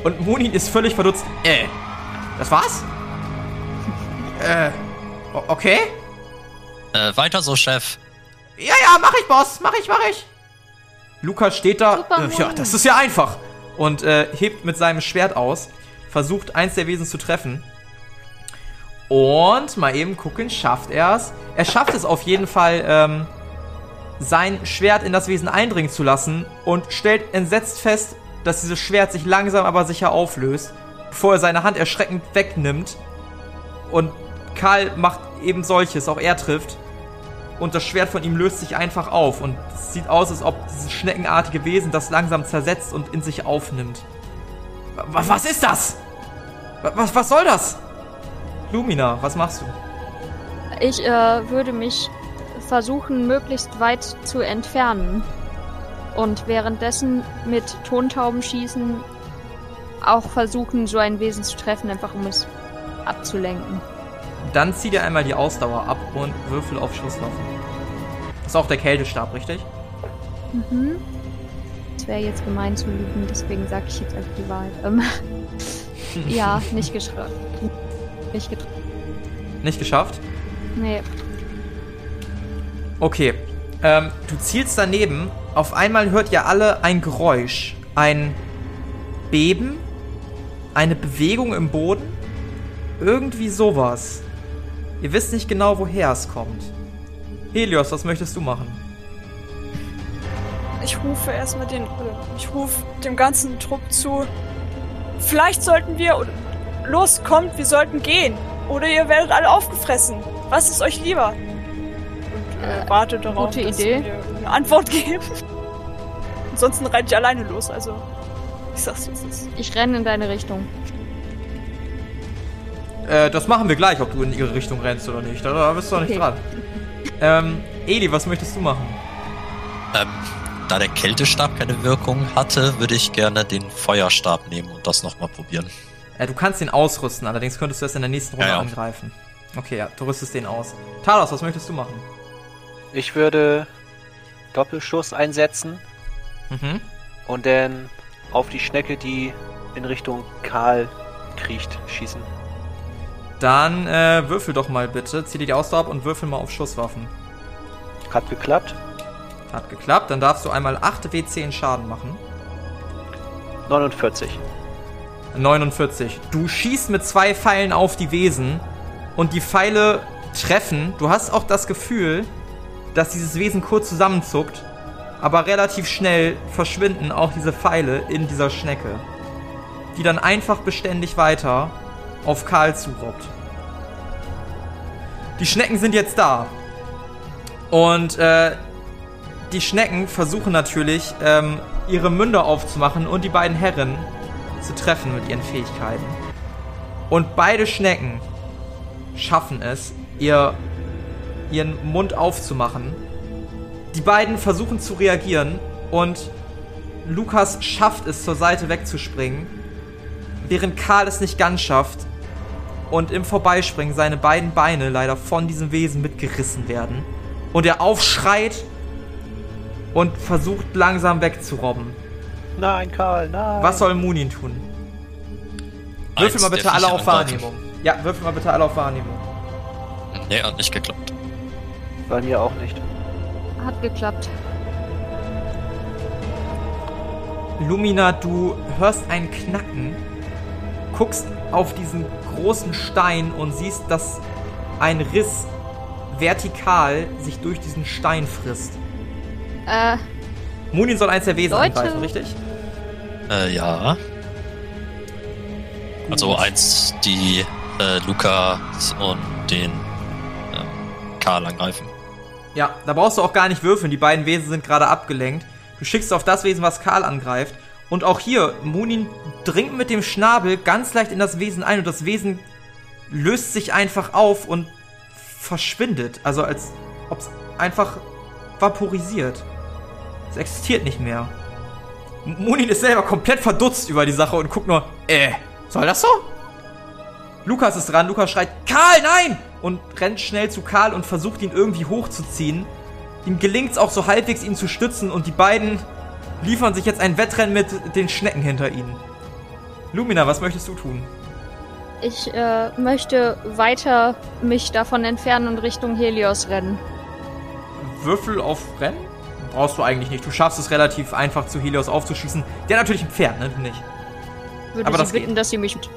Und Munin ist völlig verdutzt. Äh, das war's? äh, okay? Äh, weiter so, Chef. Ja, ja, mach ich, Boss, mach ich, mach ich. Lukas steht da. Super, Äh, ja, das ist ja einfach. Und äh, hebt mit seinem Schwert aus, versucht eins der Wesen zu treffen. Und mal eben gucken, schafft er es? Er schafft es auf jeden Fall, ähm, sein Schwert in das Wesen eindringen zu lassen und stellt entsetzt fest, dass dieses Schwert sich langsam aber sicher auflöst, bevor er seine Hand erschreckend wegnimmt. Und Karl macht eben solches, auch er trifft. Und das Schwert von ihm löst sich einfach auf und es sieht aus, als ob dieses schneckenartige Wesen das langsam zersetzt und in sich aufnimmt. Was, was ist das? Wa- Was, was soll das? Lumina, was machst du? Ich äh, würde mich versuchen, möglichst weit zu entfernen. Und währenddessen mit Tontauben schießen auch versuchen, so ein Wesen zu treffen, einfach um es abzulenken. Dann zieh dir einmal die Ausdauer ab und würfel auf Schusswaffen. Das ist auch der Kältestab, richtig? Mhm. Es wäre jetzt gemein zu lügen, deswegen sage ich jetzt einfach die Wahrheit. Ähm, ja, nicht geschrieben. Nicht getroffen. Nicht geschafft? Nee. Okay. Ähm, du zielst daneben. Auf einmal hört ihr alle ein Geräusch. Ein Beben. Eine Bewegung im Boden. Irgendwie sowas. Ihr wisst nicht genau, woher es kommt. Helios, was möchtest du machen? Ich rufe erstmal den, oder ich rufe dem ganzen Trupp zu. Vielleicht sollten wir, oder, los, kommt, wir sollten gehen. Oder ihr werdet alle aufgefressen. Was ist euch lieber? Und äh, Äh, warte darauf, gute dass Idee. mir eine Antwort geben. Ansonsten reite ich alleine los, also. Ich sag's, es ist. Ich renne in deine Richtung. Äh, das machen wir gleich, ob du in ihre Richtung rennst oder nicht. Da, bist du doch nicht Okay. dran. Ähm, Eli, was möchtest du machen? Ähm, da der Kältestab keine Wirkung hatte, würde ich gerne den Feuerstab nehmen und das nochmal probieren. Äh, du kannst ihn ausrüsten, allerdings könntest du erst in der nächsten Runde Ja, ja. angreifen. Okay, ja, du rüstest den aus. Talos, was möchtest du machen? Ich würde Doppelschuss einsetzen Mhm. und dann auf die Schnecke, die in Richtung Karl kriecht, schießen. Dann äh, würfel doch mal bitte. Zieh dir die Ausdauer ab und würfel mal auf Schusswaffen. Hat geklappt. Hat geklappt. Dann darfst du einmal 8 W10 Schaden machen. 49. 49. Du schießt mit zwei Pfeilen auf die Wesen und die Pfeile treffen. Du hast auch das Gefühl, dass dieses Wesen kurz zusammenzuckt, aber relativ schnell verschwinden auch diese Pfeile in dieser Schnecke, die dann einfach beständig weiter auf Karl zurobbt. Die Schnecken sind jetzt da. Und äh, die Schnecken versuchen natürlich, ähm, ihre Münder aufzumachen und die beiden Herren zu treffen mit ihren Fähigkeiten. Und beide Schnecken schaffen es, ihr, ihren Mund aufzumachen. Die beiden versuchen zu reagieren und Lukas schafft es, zur Seite wegzuspringen, während Karl es nicht ganz schafft und im Vorbeispringen seine beiden Beine leider von diesem Wesen mitgerissen werden und er aufschreit und versucht langsam wegzurobben. Nein, Karl, nein. Was soll Munin tun? Würfel mal bitte alle auf. Wahrnehmung. Ja, würfel mal bitte alle auf Wahrnehmung. Nee, hat nicht geklappt. Bei mir auch nicht. Hat geklappt. Lumina, du hörst ein Knacken, guckst auf diesen großen Stein und siehst, dass ein Riss vertikal sich durch diesen Stein frisst. Äh, Munin soll eins der Wesen Leute. angreifen, richtig? Äh, ja. Also eins, die äh, Lukas und den äh, Karl angreifen. Ja, da brauchst du auch gar nicht würfeln. Die beiden Wesen sind gerade abgelenkt. Du schickst auf das Wesen, was Karl angreift. Und auch hier, Munin dringt mit dem Schnabel ganz leicht in das Wesen ein und das Wesen löst sich einfach auf und verschwindet. Also als ob es einfach vaporisiert. Es existiert nicht mehr. M- Munin ist selber komplett verdutzt über die Sache und guckt nur, äh, soll das so? Lukas ist dran. Lukas schreit, Karl, nein! Und rennt schnell zu Karl und versucht ihn irgendwie hochzuziehen. Ihm gelingt es auch so halbwegs, ihn zu stützen und die beiden liefern sich jetzt ein Wettrennen mit den Schnecken hinter ihnen. Lumina, was möchtest du tun? ich äh, möchte weiter mich davon entfernen und Richtung Helios rennen. Würfel auf Rennen? Brauchst du eigentlich nicht. Du schaffst es relativ einfach zu Helios aufzuschießen. Der natürlich ein Pferd, ne? Nicht. Würde Aber das bitten, geht. dass sie mich mit.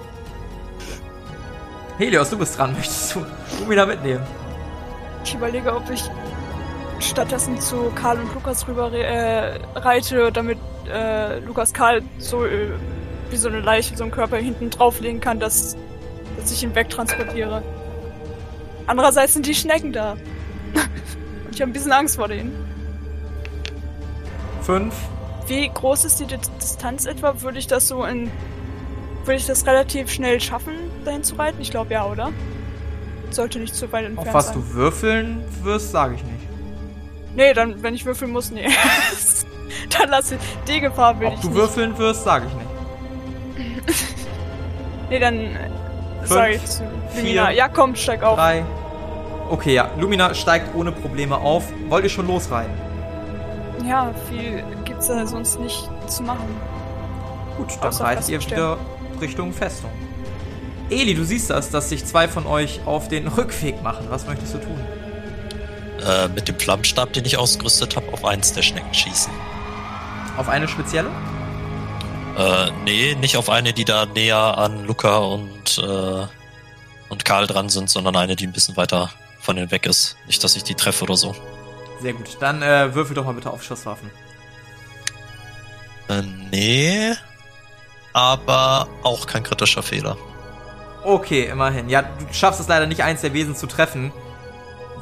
Helios, du bist dran. Möchtest du Lumina mitnehmen? Ich überlege, ob ich stattdessen zu Karl und Lukas rüber äh, reite, damit äh, Lukas Karl so äh, wie so eine Leiche, so einen Körper hinten drauflegen kann, dass, dass ich ihn wegtransportiere. Andererseits sind die Schnecken da. und ich habe ein bisschen Angst vor denen. Fünf. Wie groß ist die Di- Distanz etwa? Würde ich das so in. Würde ich das relativ schnell schaffen, dahin zu reiten? Ich glaube ja, oder? Sollte nicht zu weit entfernt Auf was sein. du würfeln wirst, sage ich nicht. Nee, dann, wenn ich würfeln muss, nee. dann lass ich. Die Gefahr will Ob ich du nicht. würfeln wirst, sage ich nicht. Nee, dann. äh, Sag ich zu Lumina. vier, Ja, komm, steig auf. Drei. Okay, ja. Lumina steigt ohne Probleme auf. Wollt ihr schon losreiten? Ja, viel gibt's da sonst nicht zu machen. Gut, dann reitet ihr wieder Richtung Festung. Eli, du siehst das, dass sich zwei von euch auf den Rückweg machen. Was möchtest du tun? Äh, mit dem Flammenstab, den ich ausgerüstet habe, auf eins der Schnecken schießen. Auf eine spezielle? Äh, nee, nicht auf eine, die da näher an Luca und, äh, und Karl dran sind, sondern eine, die ein bisschen weiter von denen weg ist. Nicht, dass ich die treffe oder so. Sehr gut. Dann äh, würfel doch mal bitte auf Schusswaffen. Äh, nee, aber auch kein kritischer Fehler. Okay, immerhin. Ja, du schaffst es leider nicht, eins der Wesen zu treffen.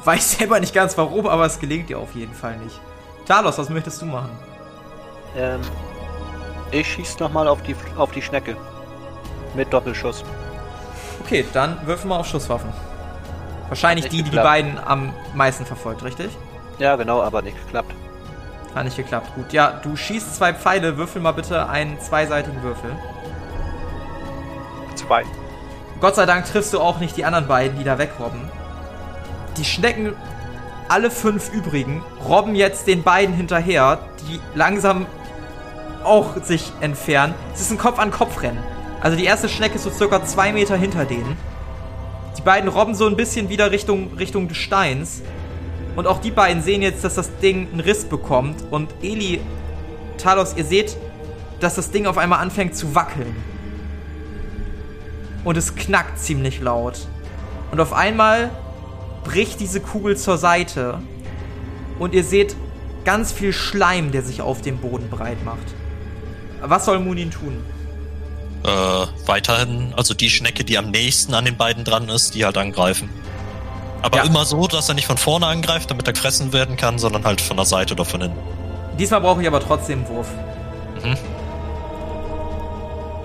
Weiß selber nicht ganz warum, aber es gelingt dir auf jeden Fall nicht. Talos, was möchtest du machen? Ähm, ich schieß nochmal auf die, auf die Schnecke. Mit Doppelschuss. Okay, dann würfel mal auf Schusswaffen. Wahrscheinlich die, die die beiden am meisten verfolgt, richtig? Ja, genau, aber nicht geklappt. Hat nicht geklappt. Gut, ja, du schießt zwei Pfeile. Würfel mal bitte einen zweiseitigen Würfel. Zwei. Gott sei Dank triffst du auch nicht die anderen beiden, die da wegrobben. Die Schnecken, alle fünf übrigen, robben jetzt den beiden hinterher, die langsam auch sich entfernen. Es ist ein Kopf-an-Kopf-Rennen. Also die erste Schnecke ist so circa zwei Meter hinter denen. Die beiden robben so ein bisschen wieder Richtung, Richtung des Steins. Und auch die beiden sehen jetzt, dass das Ding einen Riss bekommt. Und Eli, Talos, ihr seht, dass das Ding auf einmal anfängt zu wackeln. und es knackt ziemlich laut. Und auf einmal bricht diese Kugel zur Seite und ihr seht ganz viel Schleim, der sich auf dem Boden breit macht. Was soll Munin tun? Äh, weiterhin, also die Schnecke, die am nächsten an den beiden dran ist, die halt angreifen. Aber Ja. immer so, dass er nicht von vorne angreift, damit er gefressen werden kann, sondern halt von der Seite oder von hinten. Diesmal brauche ich aber trotzdem einen Wurf.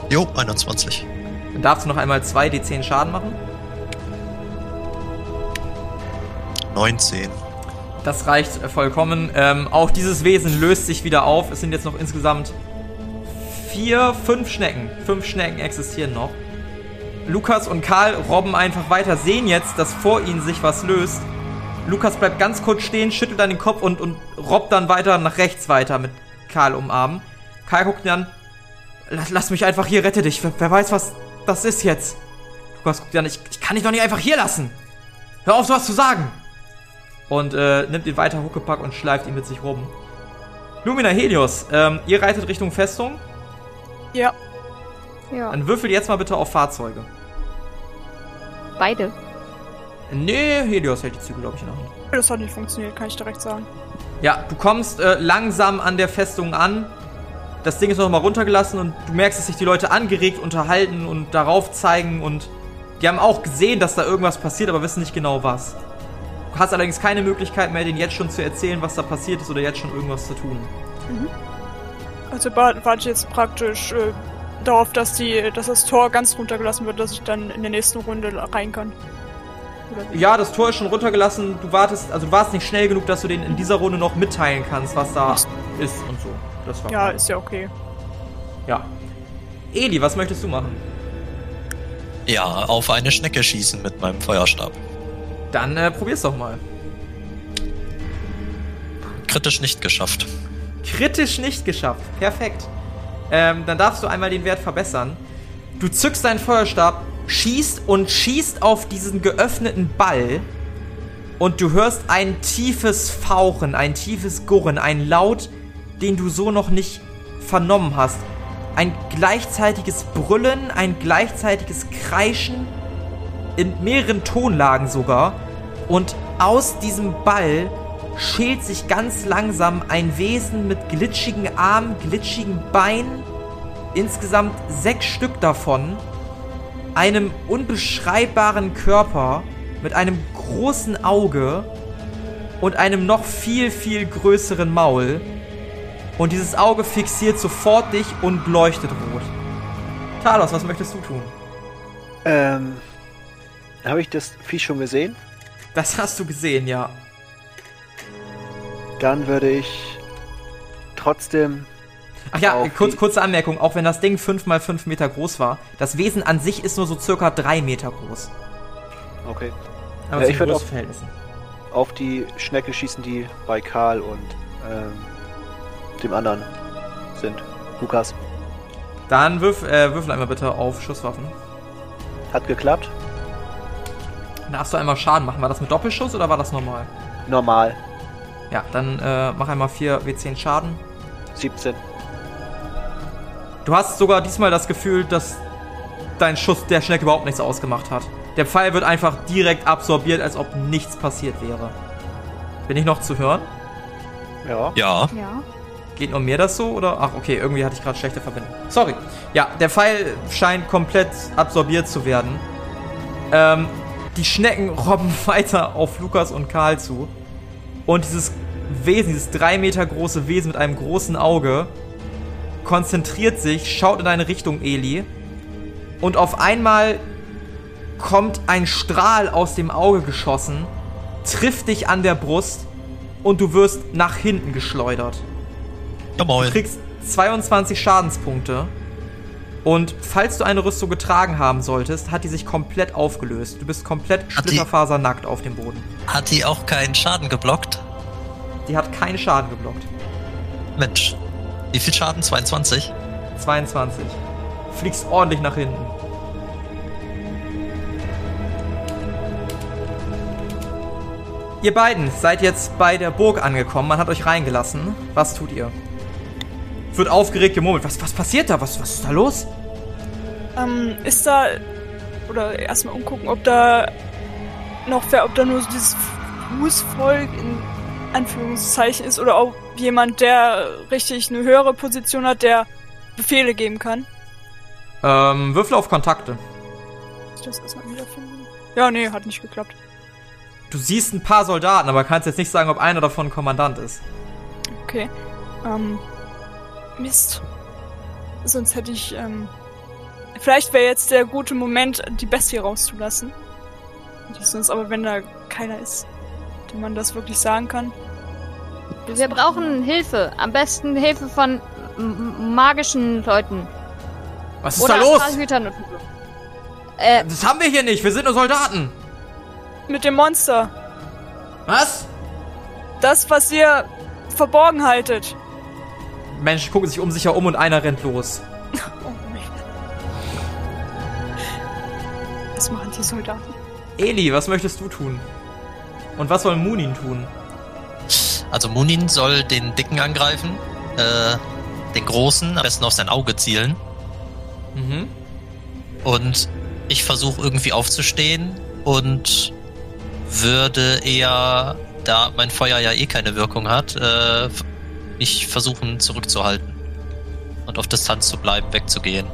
Jo, 21. Dann darfst du noch einmal 2d10 Schaden machen. 19. Das reicht äh, vollkommen. Ähm, auch dieses Wesen löst sich wieder auf. Es sind jetzt noch insgesamt vier, fünf Schnecken. Fünf Schnecken existieren noch. Lukas und Karl robben einfach weiter, sehen jetzt, dass vor ihnen sich was löst. Lukas bleibt ganz kurz stehen, schüttelt dann den Kopf und, und robbt dann weiter nach rechts weiter mit Karl umarmen. Karl guckt ihn an. Lass, lass mich einfach hier, rette dich. Wer, wer weiß, was das ist jetzt. Lukas guckt ihn an. Ich, ich kann dich doch nicht einfach hier lassen. Hör auf, sowas zu sagen. Und äh, nimmt ihn weiter Huckepack und schleift ihn mit sich rum. Lumina Helios, ähm, ihr reitet Richtung Festung. Ja. Ja, Dann würfel jetzt mal bitte auf Fahrzeuge. beide. Nee, Helios hält die Zügel, glaube ich, in der Hand. Das hat nicht funktioniert, kann ich direkt sagen. Ja, du kommst äh, langsam an der Festung an. Das Ding ist noch mal runtergelassen und du merkst, dass sich die Leute angeregt unterhalten und darauf zeigen und die haben auch gesehen, dass da irgendwas passiert, aber wissen nicht genau was. Du hast allerdings keine Möglichkeit mehr, denen jetzt schon zu erzählen, was da passiert ist oder jetzt schon irgendwas zu tun. Also wa- warte ich jetzt praktisch äh, darauf, dass die, dass das Tor ganz runtergelassen wird, dass ich dann in der nächsten Runde rein kann. Ja, das Tor ist schon runtergelassen. Du wartest, also du warst nicht schnell genug, dass du denen in dieser Runde noch mitteilen kannst, was da ist und so. Das war Ja, ist ja okay. ja. Eli, was möchtest du machen? Ja, auf eine Schnecke schießen mit meinem Feuerstab. Dann äh, probier's doch mal. Kritisch nicht geschafft. Kritisch nicht geschafft. Perfekt. Ähm, dann darfst du einmal den Wert verbessern. Du zückst deinen Feuerstab, schießt und schießt auf diesen geöffneten Ball. Und du hörst ein tiefes Fauchen, ein tiefes Gurren, ein Laut, den du so noch nicht vernommen hast. Ein gleichzeitiges Brüllen, ein gleichzeitiges Kreischen, in mehreren Tonlagen sogar. Und aus diesem Ball schält sich ganz langsam ein Wesen mit glitschigen Armen, glitschigen Beinen, insgesamt sechs Stück davon, einem unbeschreibbaren Körper mit einem großen Auge und einem noch viel, viel größeren Maul. Und dieses Auge fixiert sofort dich und leuchtet rot. Talos, was möchtest du tun? Ähm, habe ich das Vieh schon gesehen? Das hast du gesehen, ja. Dann würde ich trotzdem. Ach ja, kurz, kurze Anmerkung, auch wenn das Ding 5 mal 5 Meter groß war, das Wesen an sich ist nur so circa 3 Meter groß. Okay. Aber Ja, ich würd großen auf-. Auf die Schnecke schießen, die bei Karl und ähm, dem anderen sind. Lukas. Dann würf, äh, würfel einmal bitte auf Schusswaffen. Hat geklappt. Dann darfst du einmal Schaden machen. War das mit Doppelschuss oder war das normal? Normal. Ja, dann äh, mach einmal 4 W10 Schaden. 17. Du hast sogar diesmal das Gefühl, dass dein Schuss der Schnecke überhaupt nichts ausgemacht hat. Der Pfeil wird einfach direkt absorbiert, als ob nichts passiert wäre. Bin ich noch zu hören? Ja. Ja, Ja. Geht nur mir das so oder? Ach, okay, irgendwie hatte ich gerade schlechte Verbindung. Sorry. Ja, der Pfeil scheint komplett absorbiert zu werden. Ähm, die Schnecken robben weiter auf Lukas und Karl zu. Und dieses Wesen, dieses drei Meter große Wesen mit einem großen Auge, konzentriert sich, schaut in deine Richtung, Eli. Und auf einmal kommt ein Strahl aus dem Auge geschossen, trifft dich an der Brust und du wirst nach hinten geschleudert. ja Du kriegst 22 Schadenspunkte. Und falls du eine Rüstung getragen haben solltest, hat die sich komplett aufgelöst. Du bist komplett splitterfasernackt auf dem Boden. Hat die auch keinen Schaden geblockt? Die hat keinen Schaden geblockt. Mensch. Wie viel Schaden? 22? 22. Fliegst ordentlich nach hinten. Ihr beiden seid jetzt bei der Burg angekommen. Man hat euch reingelassen. Was tut ihr? Wird aufgeregt gemurmelt. Was, was passiert da? Was, was ist da los? Ähm, ist da oder erstmal umgucken, ob da noch wer, ob da nur so dieses Fußvolk in Anführungszeichen ist oder ob jemand, der richtig eine höhere Position hat, der Befehle geben kann. Ähm, Würfel auf Kontakte. Ich das erstmal wiederfinden. Ja, nee, hat nicht geklappt. Du siehst ein paar Soldaten, aber kannst jetzt nicht sagen, ob einer davon Kommandant ist. Okay. Ähm. Mist. Sonst hätte ich, ähm. Vielleicht wäre jetzt der gute Moment, die Bestie rauszulassen. Sonst aber, wenn da keiner ist, dem man das wirklich sagen kann. Wir brauchen Hilfe. Am besten Hilfe von magischen Leuten. Was ist Oder da los? So. Äh, Das haben wir hier nicht. Wir sind nur Soldaten. Mit dem Monster. Was? Das, was ihr verborgen haltet. Menschen gucken sich unsicher um und einer rennt los. Oh nein. Was machen die Soldaten? Eli, was möchtest du tun? Und was soll Munin tun? Also Munin soll den Dicken angreifen, äh, den Großen, am besten auf sein Auge zielen. Mhm. Und ich versuche irgendwie aufzustehen und würde eher, da mein Feuer ja eh keine Wirkung hat, äh, mich versuchen zurückzuhalten. Und auf Distanz zu bleiben, wegzugehen.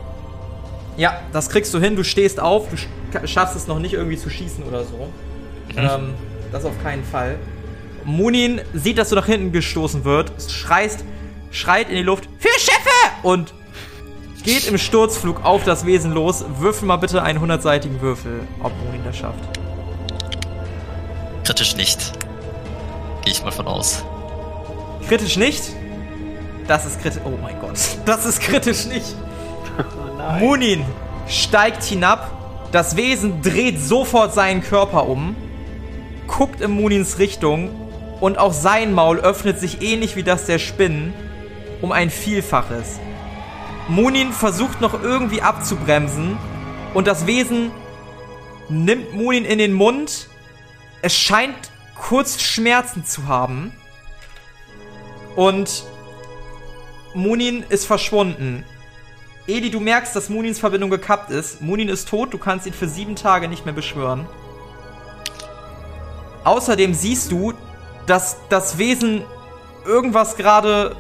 Ja, das kriegst du hin. Du stehst auf. Du sch- schaffst es noch nicht irgendwie zu schießen oder so. Ähm, das auf keinen Fall. Munin sieht, dass du nach hinten gestoßen wird, schreist, schreit in die Luft, für Schiffe! Und geht im Sturzflug auf das Wesen los. Würfel mal bitte einen hundertseitigen Würfel, ob Munin das schafft. Kritisch nicht. Gehe ich mal von aus. Kritisch nicht? Das ist kritisch. Oh mein Gott. Das ist kritisch nicht. Oh. Munin steigt hinab. Das Wesen dreht sofort seinen Körper um, guckt in Munins Richtung und auch sein Maul öffnet sich ähnlich wie das der Spinnen um ein Vielfaches. Munin versucht noch irgendwie abzubremsen und das Wesen nimmt Munin in den Mund. Es scheint kurz Schmerzen zu haben. Und Munin ist verschwunden. Edi, du merkst, dass Munins Verbindung gekappt ist. Munin ist tot, du kannst ihn für sieben Tage nicht mehr beschwören. Außerdem siehst du, dass das Wesen irgendwas gerade.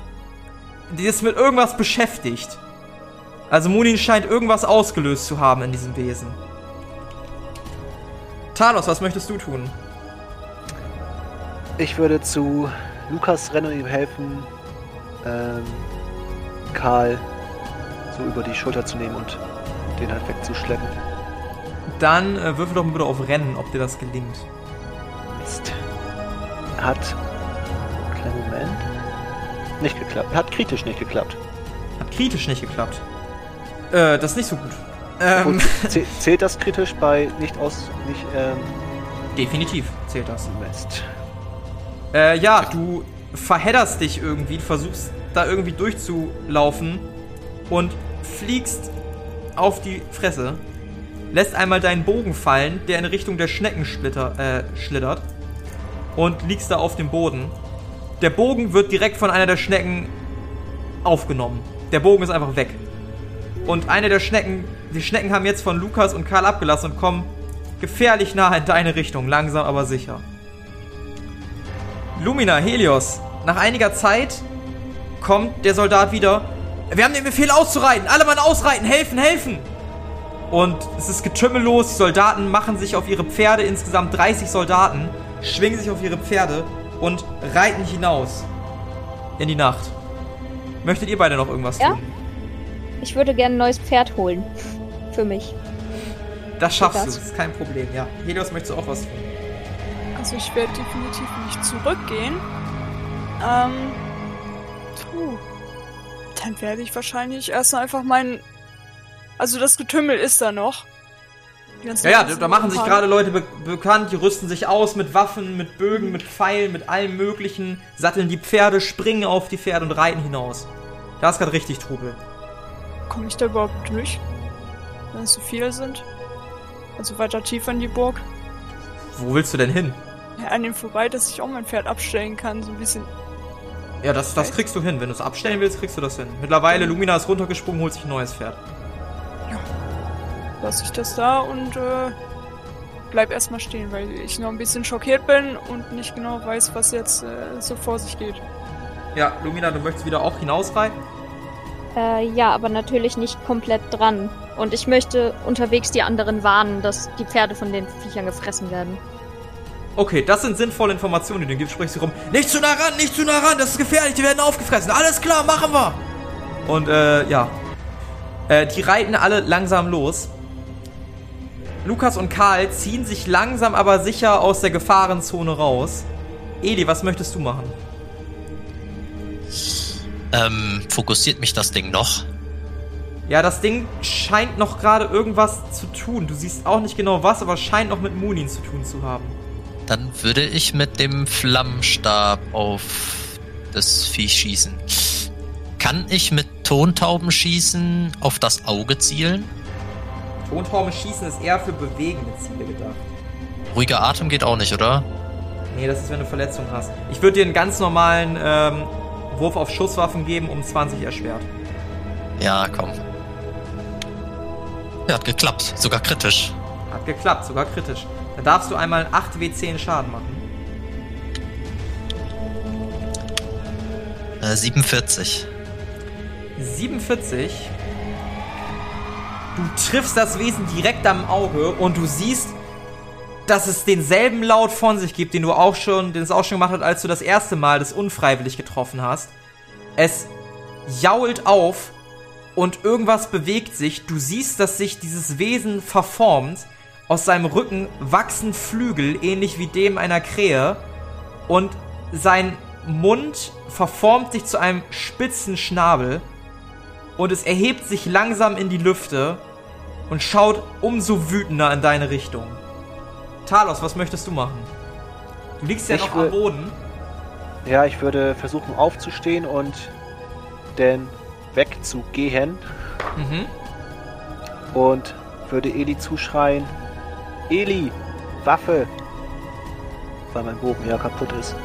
Die ist mit irgendwas beschäftigt. Also Munin scheint irgendwas ausgelöst zu haben in diesem Wesen. Talos, was möchtest du tun? Ich würde zu Lukas rennen und ihm helfen, ähm, Karl so über die Schulter zu nehmen und den halt wegzuschleppen. Dann äh, würfel doch mal bitte auf Rennen, ob dir das gelingt. Mist. Hat. Kleinen Moment. Nicht geklappt. Hat kritisch nicht geklappt. Hat kritisch nicht geklappt. Äh, das ist nicht so gut. Ähm, zäh- zählt das kritisch bei nicht aus. nicht, ähm. definitiv zählt das. Mist. Äh, ja, du verhedderst dich irgendwie, versuchst da irgendwie durchzulaufen und fliegst auf die Fresse. Lässt einmal deinen Bogen fallen, der in Richtung der Schneckensplitter äh, schlittert. Und liegst da auf dem Boden. Der Bogen wird direkt von einer der Schnecken aufgenommen. Der Bogen ist einfach weg. Und eine der Schnecken, die Schnecken haben jetzt von Lukas und Karl abgelassen und kommen gefährlich nah in deine Richtung, langsam aber sicher. Lumina, Helios. Nach einiger Zeit kommt der Soldat wieder. Wir haben den Befehl auszureiten. Alle Mann ausreiten. Helfen, helfen. Und es ist getümmellos. Die Soldaten machen sich auf ihre Pferde. Insgesamt 30 Soldaten schwingen sich auf ihre Pferde und reiten hinaus in die Nacht. Möchtet ihr beide noch irgendwas Ja? tun? ich würde gerne ein neues Pferd holen. Für mich. Das schaffst Das. du. Das ist kein Problem. Ja. Helios, möchtest du auch was tun? Also ich werde definitiv nicht zurückgehen. Ähm. Puh. Dann werde ich wahrscheinlich erstmal einfach meinen. Also das Getümmel ist da noch. Ja, ja, da machen sich gerade Leute be bekannt, die rüsten sich aus mit Waffen, mit Bögen, mit Pfeilen, mit allem möglichen, satteln die Pferde, springen auf die Pferde und reiten hinaus. Da ist gerade richtig Trubel. Komme ich da überhaupt durch? Wenn es so viele sind? Also weiter tiefer in die Burg? Wo willst du denn hin? Ja, an dem vorbei, dass ich auch mein Pferd abstellen kann, so ein bisschen. Ja, das, das kriegst du hin. Wenn du es abstellen willst, kriegst du das hin. Mittlerweile, Lumina ist runtergesprungen, holt sich ein neues Pferd. Lasse ich das da und äh, bleib erstmal stehen, weil ich noch ein bisschen schockiert bin und nicht genau weiß, was jetzt äh, so vor sich geht. Ja, Lumina, du möchtest wieder auch hinausreiten? Äh, ja, aber natürlich nicht komplett dran. Und ich möchte unterwegs die anderen warnen, dass die Pferde von den Viechern gefressen werden. Okay, das sind sinnvolle Informationen, die du gibst. Sprichst du rum. Nicht zu nah ran, nicht zu nah ran, das ist gefährlich, die werden aufgefressen. Alles klar, machen wir. Und äh, ja. Äh, die reiten alle langsam los. Lukas und Karl ziehen sich langsam aber sicher aus der Gefahrenzone raus. Eli, was möchtest du machen? Ähm, fokussiert mich das Ding noch? Ja, das Ding scheint noch gerade irgendwas zu tun. Du siehst auch nicht genau was, aber scheint noch mit Munin zu tun zu haben. Dann würde ich mit dem Flammenstab auf das Viech schießen. Kann ich mit Tontauben schießen auf das Auge zielen? Tontauben schießen ist eher für bewegende Ziele gedacht. Ruhiger Atem geht auch nicht, oder? Nee, das ist, wenn du Verletzungen hast. Ich würde dir einen ganz normalen ähm, Wurf auf Schusswaffen geben, um 20 erschwert. Ja, komm. Ja, hat geklappt. Sogar kritisch. Hat geklappt, sogar kritisch. Da darfst du einmal 8 W10 Schaden machen. Äh, 47. 47. Du triffst das Wesen direkt am Auge und du siehst, dass es denselben Laut von sich gibt, den du auch schon, den es auch schon gemacht hat, als du das erste Mal das unfreiwillig getroffen hast. Es jault auf und irgendwas bewegt sich. Du siehst, dass sich dieses Wesen verformt. Aus seinem Rücken wachsen Flügel, ähnlich wie dem einer Krähe. Und sein Mund verformt sich zu einem spitzen Schnabel. Und es erhebt sich langsam in die Lüfte und schaut umso wütender in deine Richtung. Talos, was möchtest du machen? Du liegst ja Ich noch am Boden. Ja, ich würde versuchen aufzustehen und dann wegzugehen Mhm. und würde Eli zuschreien. Eli, Waffe! Weil mein Bogen ja kaputt ist.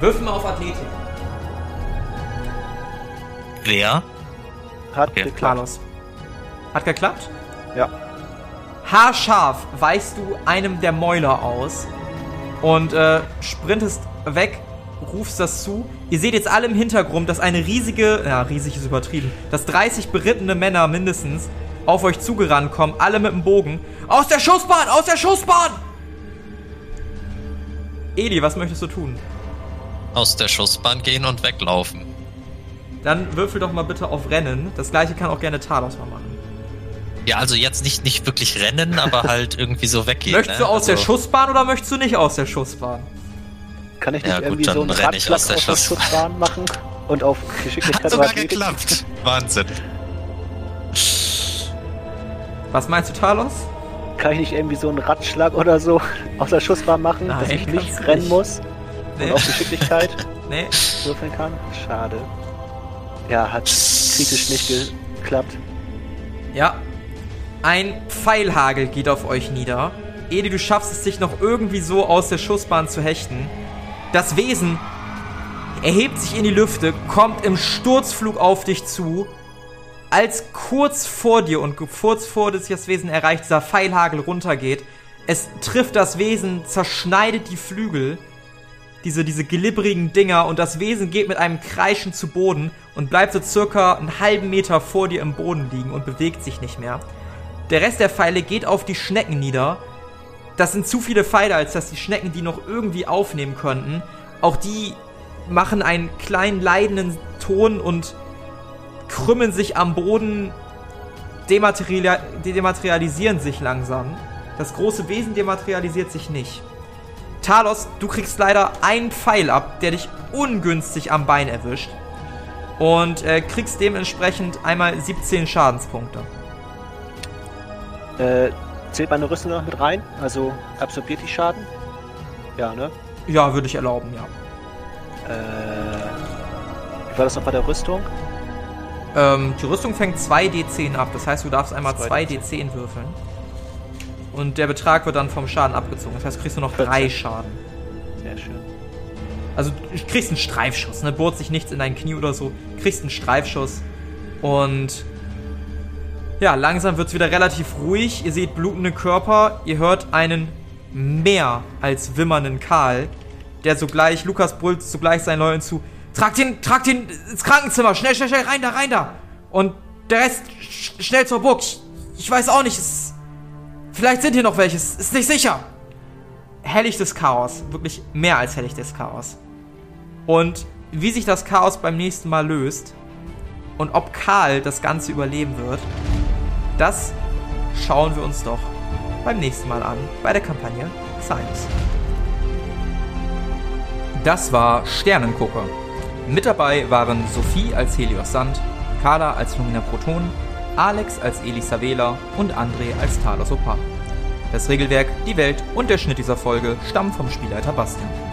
Wirf mal auf Athletik. Wer? Hat Okay, geklappt. Talos. Hat geklappt? Ja. Haarscharf weichst du einem der Mäuler aus und äh, sprintest weg, rufst das zu. Ihr seht jetzt alle im Hintergrund, dass eine riesige, ja, riesig ist übertrieben, dass 30 berittene Männer mindestens auf euch zugerannt kommen, alle mit dem Bogen. Aus der Schussbahn! Aus der Schussbahn! Eli, was möchtest du tun? Aus der Schussbahn gehen und weglaufen. Dann würfel doch mal bitte auf Rennen. Das gleiche kann auch gerne Talos mal machen. Ja, also jetzt nicht, nicht wirklich rennen, aber halt irgendwie so weggehen. möchtest ne? du aus der also, Schussbahn oder möchtest du nicht aus der Schussbahn? Kann ich nicht Ja, gut, irgendwie dann so einen renn ich Ratschlag aus der auf der Schuss- Schussbahn machen und auf Geschicklichkeit Hat sogar Athletik? geklappt. Wahnsinn. Was meinst du, Talos? Kann ich nicht irgendwie so einen Ratschlag oder so aus der Schussbahn machen, dass Nein, ich kannst nicht rennen nicht. muss Nee. und auf Geschicklichkeit Nee. würfeln kann? Schade. Ja, hat kritisch nicht geklappt. Ja. Ein Pfeilhagel geht auf euch nieder. Edi, du schaffst es, dich noch irgendwie so aus der Schussbahn zu hechten. Das Wesen erhebt sich in die Lüfte, kommt im Sturzflug auf dich zu. Als kurz vor dir und kurz vor dass das Wesen erreicht, dieser Pfeilhagel runtergeht, es trifft das Wesen, zerschneidet die Flügel, diese, diese glibbrigen Dinger, und das Wesen geht mit einem Kreischen zu Boden und bleibt so circa einen halben Meter vor dir im Boden liegen und bewegt sich nicht mehr. Der Rest der Pfeile geht auf die Schnecken nieder. Das sind zu viele Pfeile, als dass die Schnecken die noch irgendwie aufnehmen könnten. Auch die machen einen kleinen leidenden Ton und krümmen sich am Boden, dematerialia dematerialisieren sich langsam. Das große Wesen dematerialisiert sich nicht. Talos, du kriegst leider einen Pfeil ab, der dich ungünstig am Bein erwischt. Und äh, kriegst dementsprechend einmal 17 Schadenspunkte. Äh, zählt meine Rüstung noch mit rein? Also absorbiert die Schaden? Ja, ne? Ja, würde ich erlauben, ja. Äh, wie war das noch bei der Rüstung? Ähm, die Rüstung fängt 2d10 ab, das heißt, du darfst einmal 2d10. 2d10 würfeln. Und der Betrag wird dann vom Schaden abgezogen. Das heißt, du kriegst nur noch 3 14. Schaden. Sehr schön. Also, du kriegst einen Streifschuss, ne? Bohrt sich nichts in dein Knie oder so. Kriegst einen Streifschuss. Und Ja, langsam wird es wieder relativ ruhig. Ihr seht blutende Körper. Ihr hört einen mehr als wimmernden Karl, der sogleich, Lukas brüllt sogleich seinen Leuten zu, tragt ihn, tragt ihn ins Krankenzimmer, schnell, schnell, schnell, rein da, rein da. Und der Rest sch schnell zur Burg. Ich, ich weiß auch nicht, es, vielleicht sind hier noch welche, es ist nicht sicher. Helllichtes Chaos, wirklich mehr als helllichtes Chaos. Und wie sich das Chaos beim nächsten Mal löst und ob Karl das Ganze überleben wird, das schauen wir uns doch beim nächsten Mal an bei der Kampagne Science. Das war Sternengucker. Mit dabei waren Sophie als Helios Sand, Carla als Lumina Proton, Alex als Elisa Wähler und André als Talos Opa. Das Regelwerk, die Welt und der Schnitt dieser Folge stammen vom Spielleiter Bastian.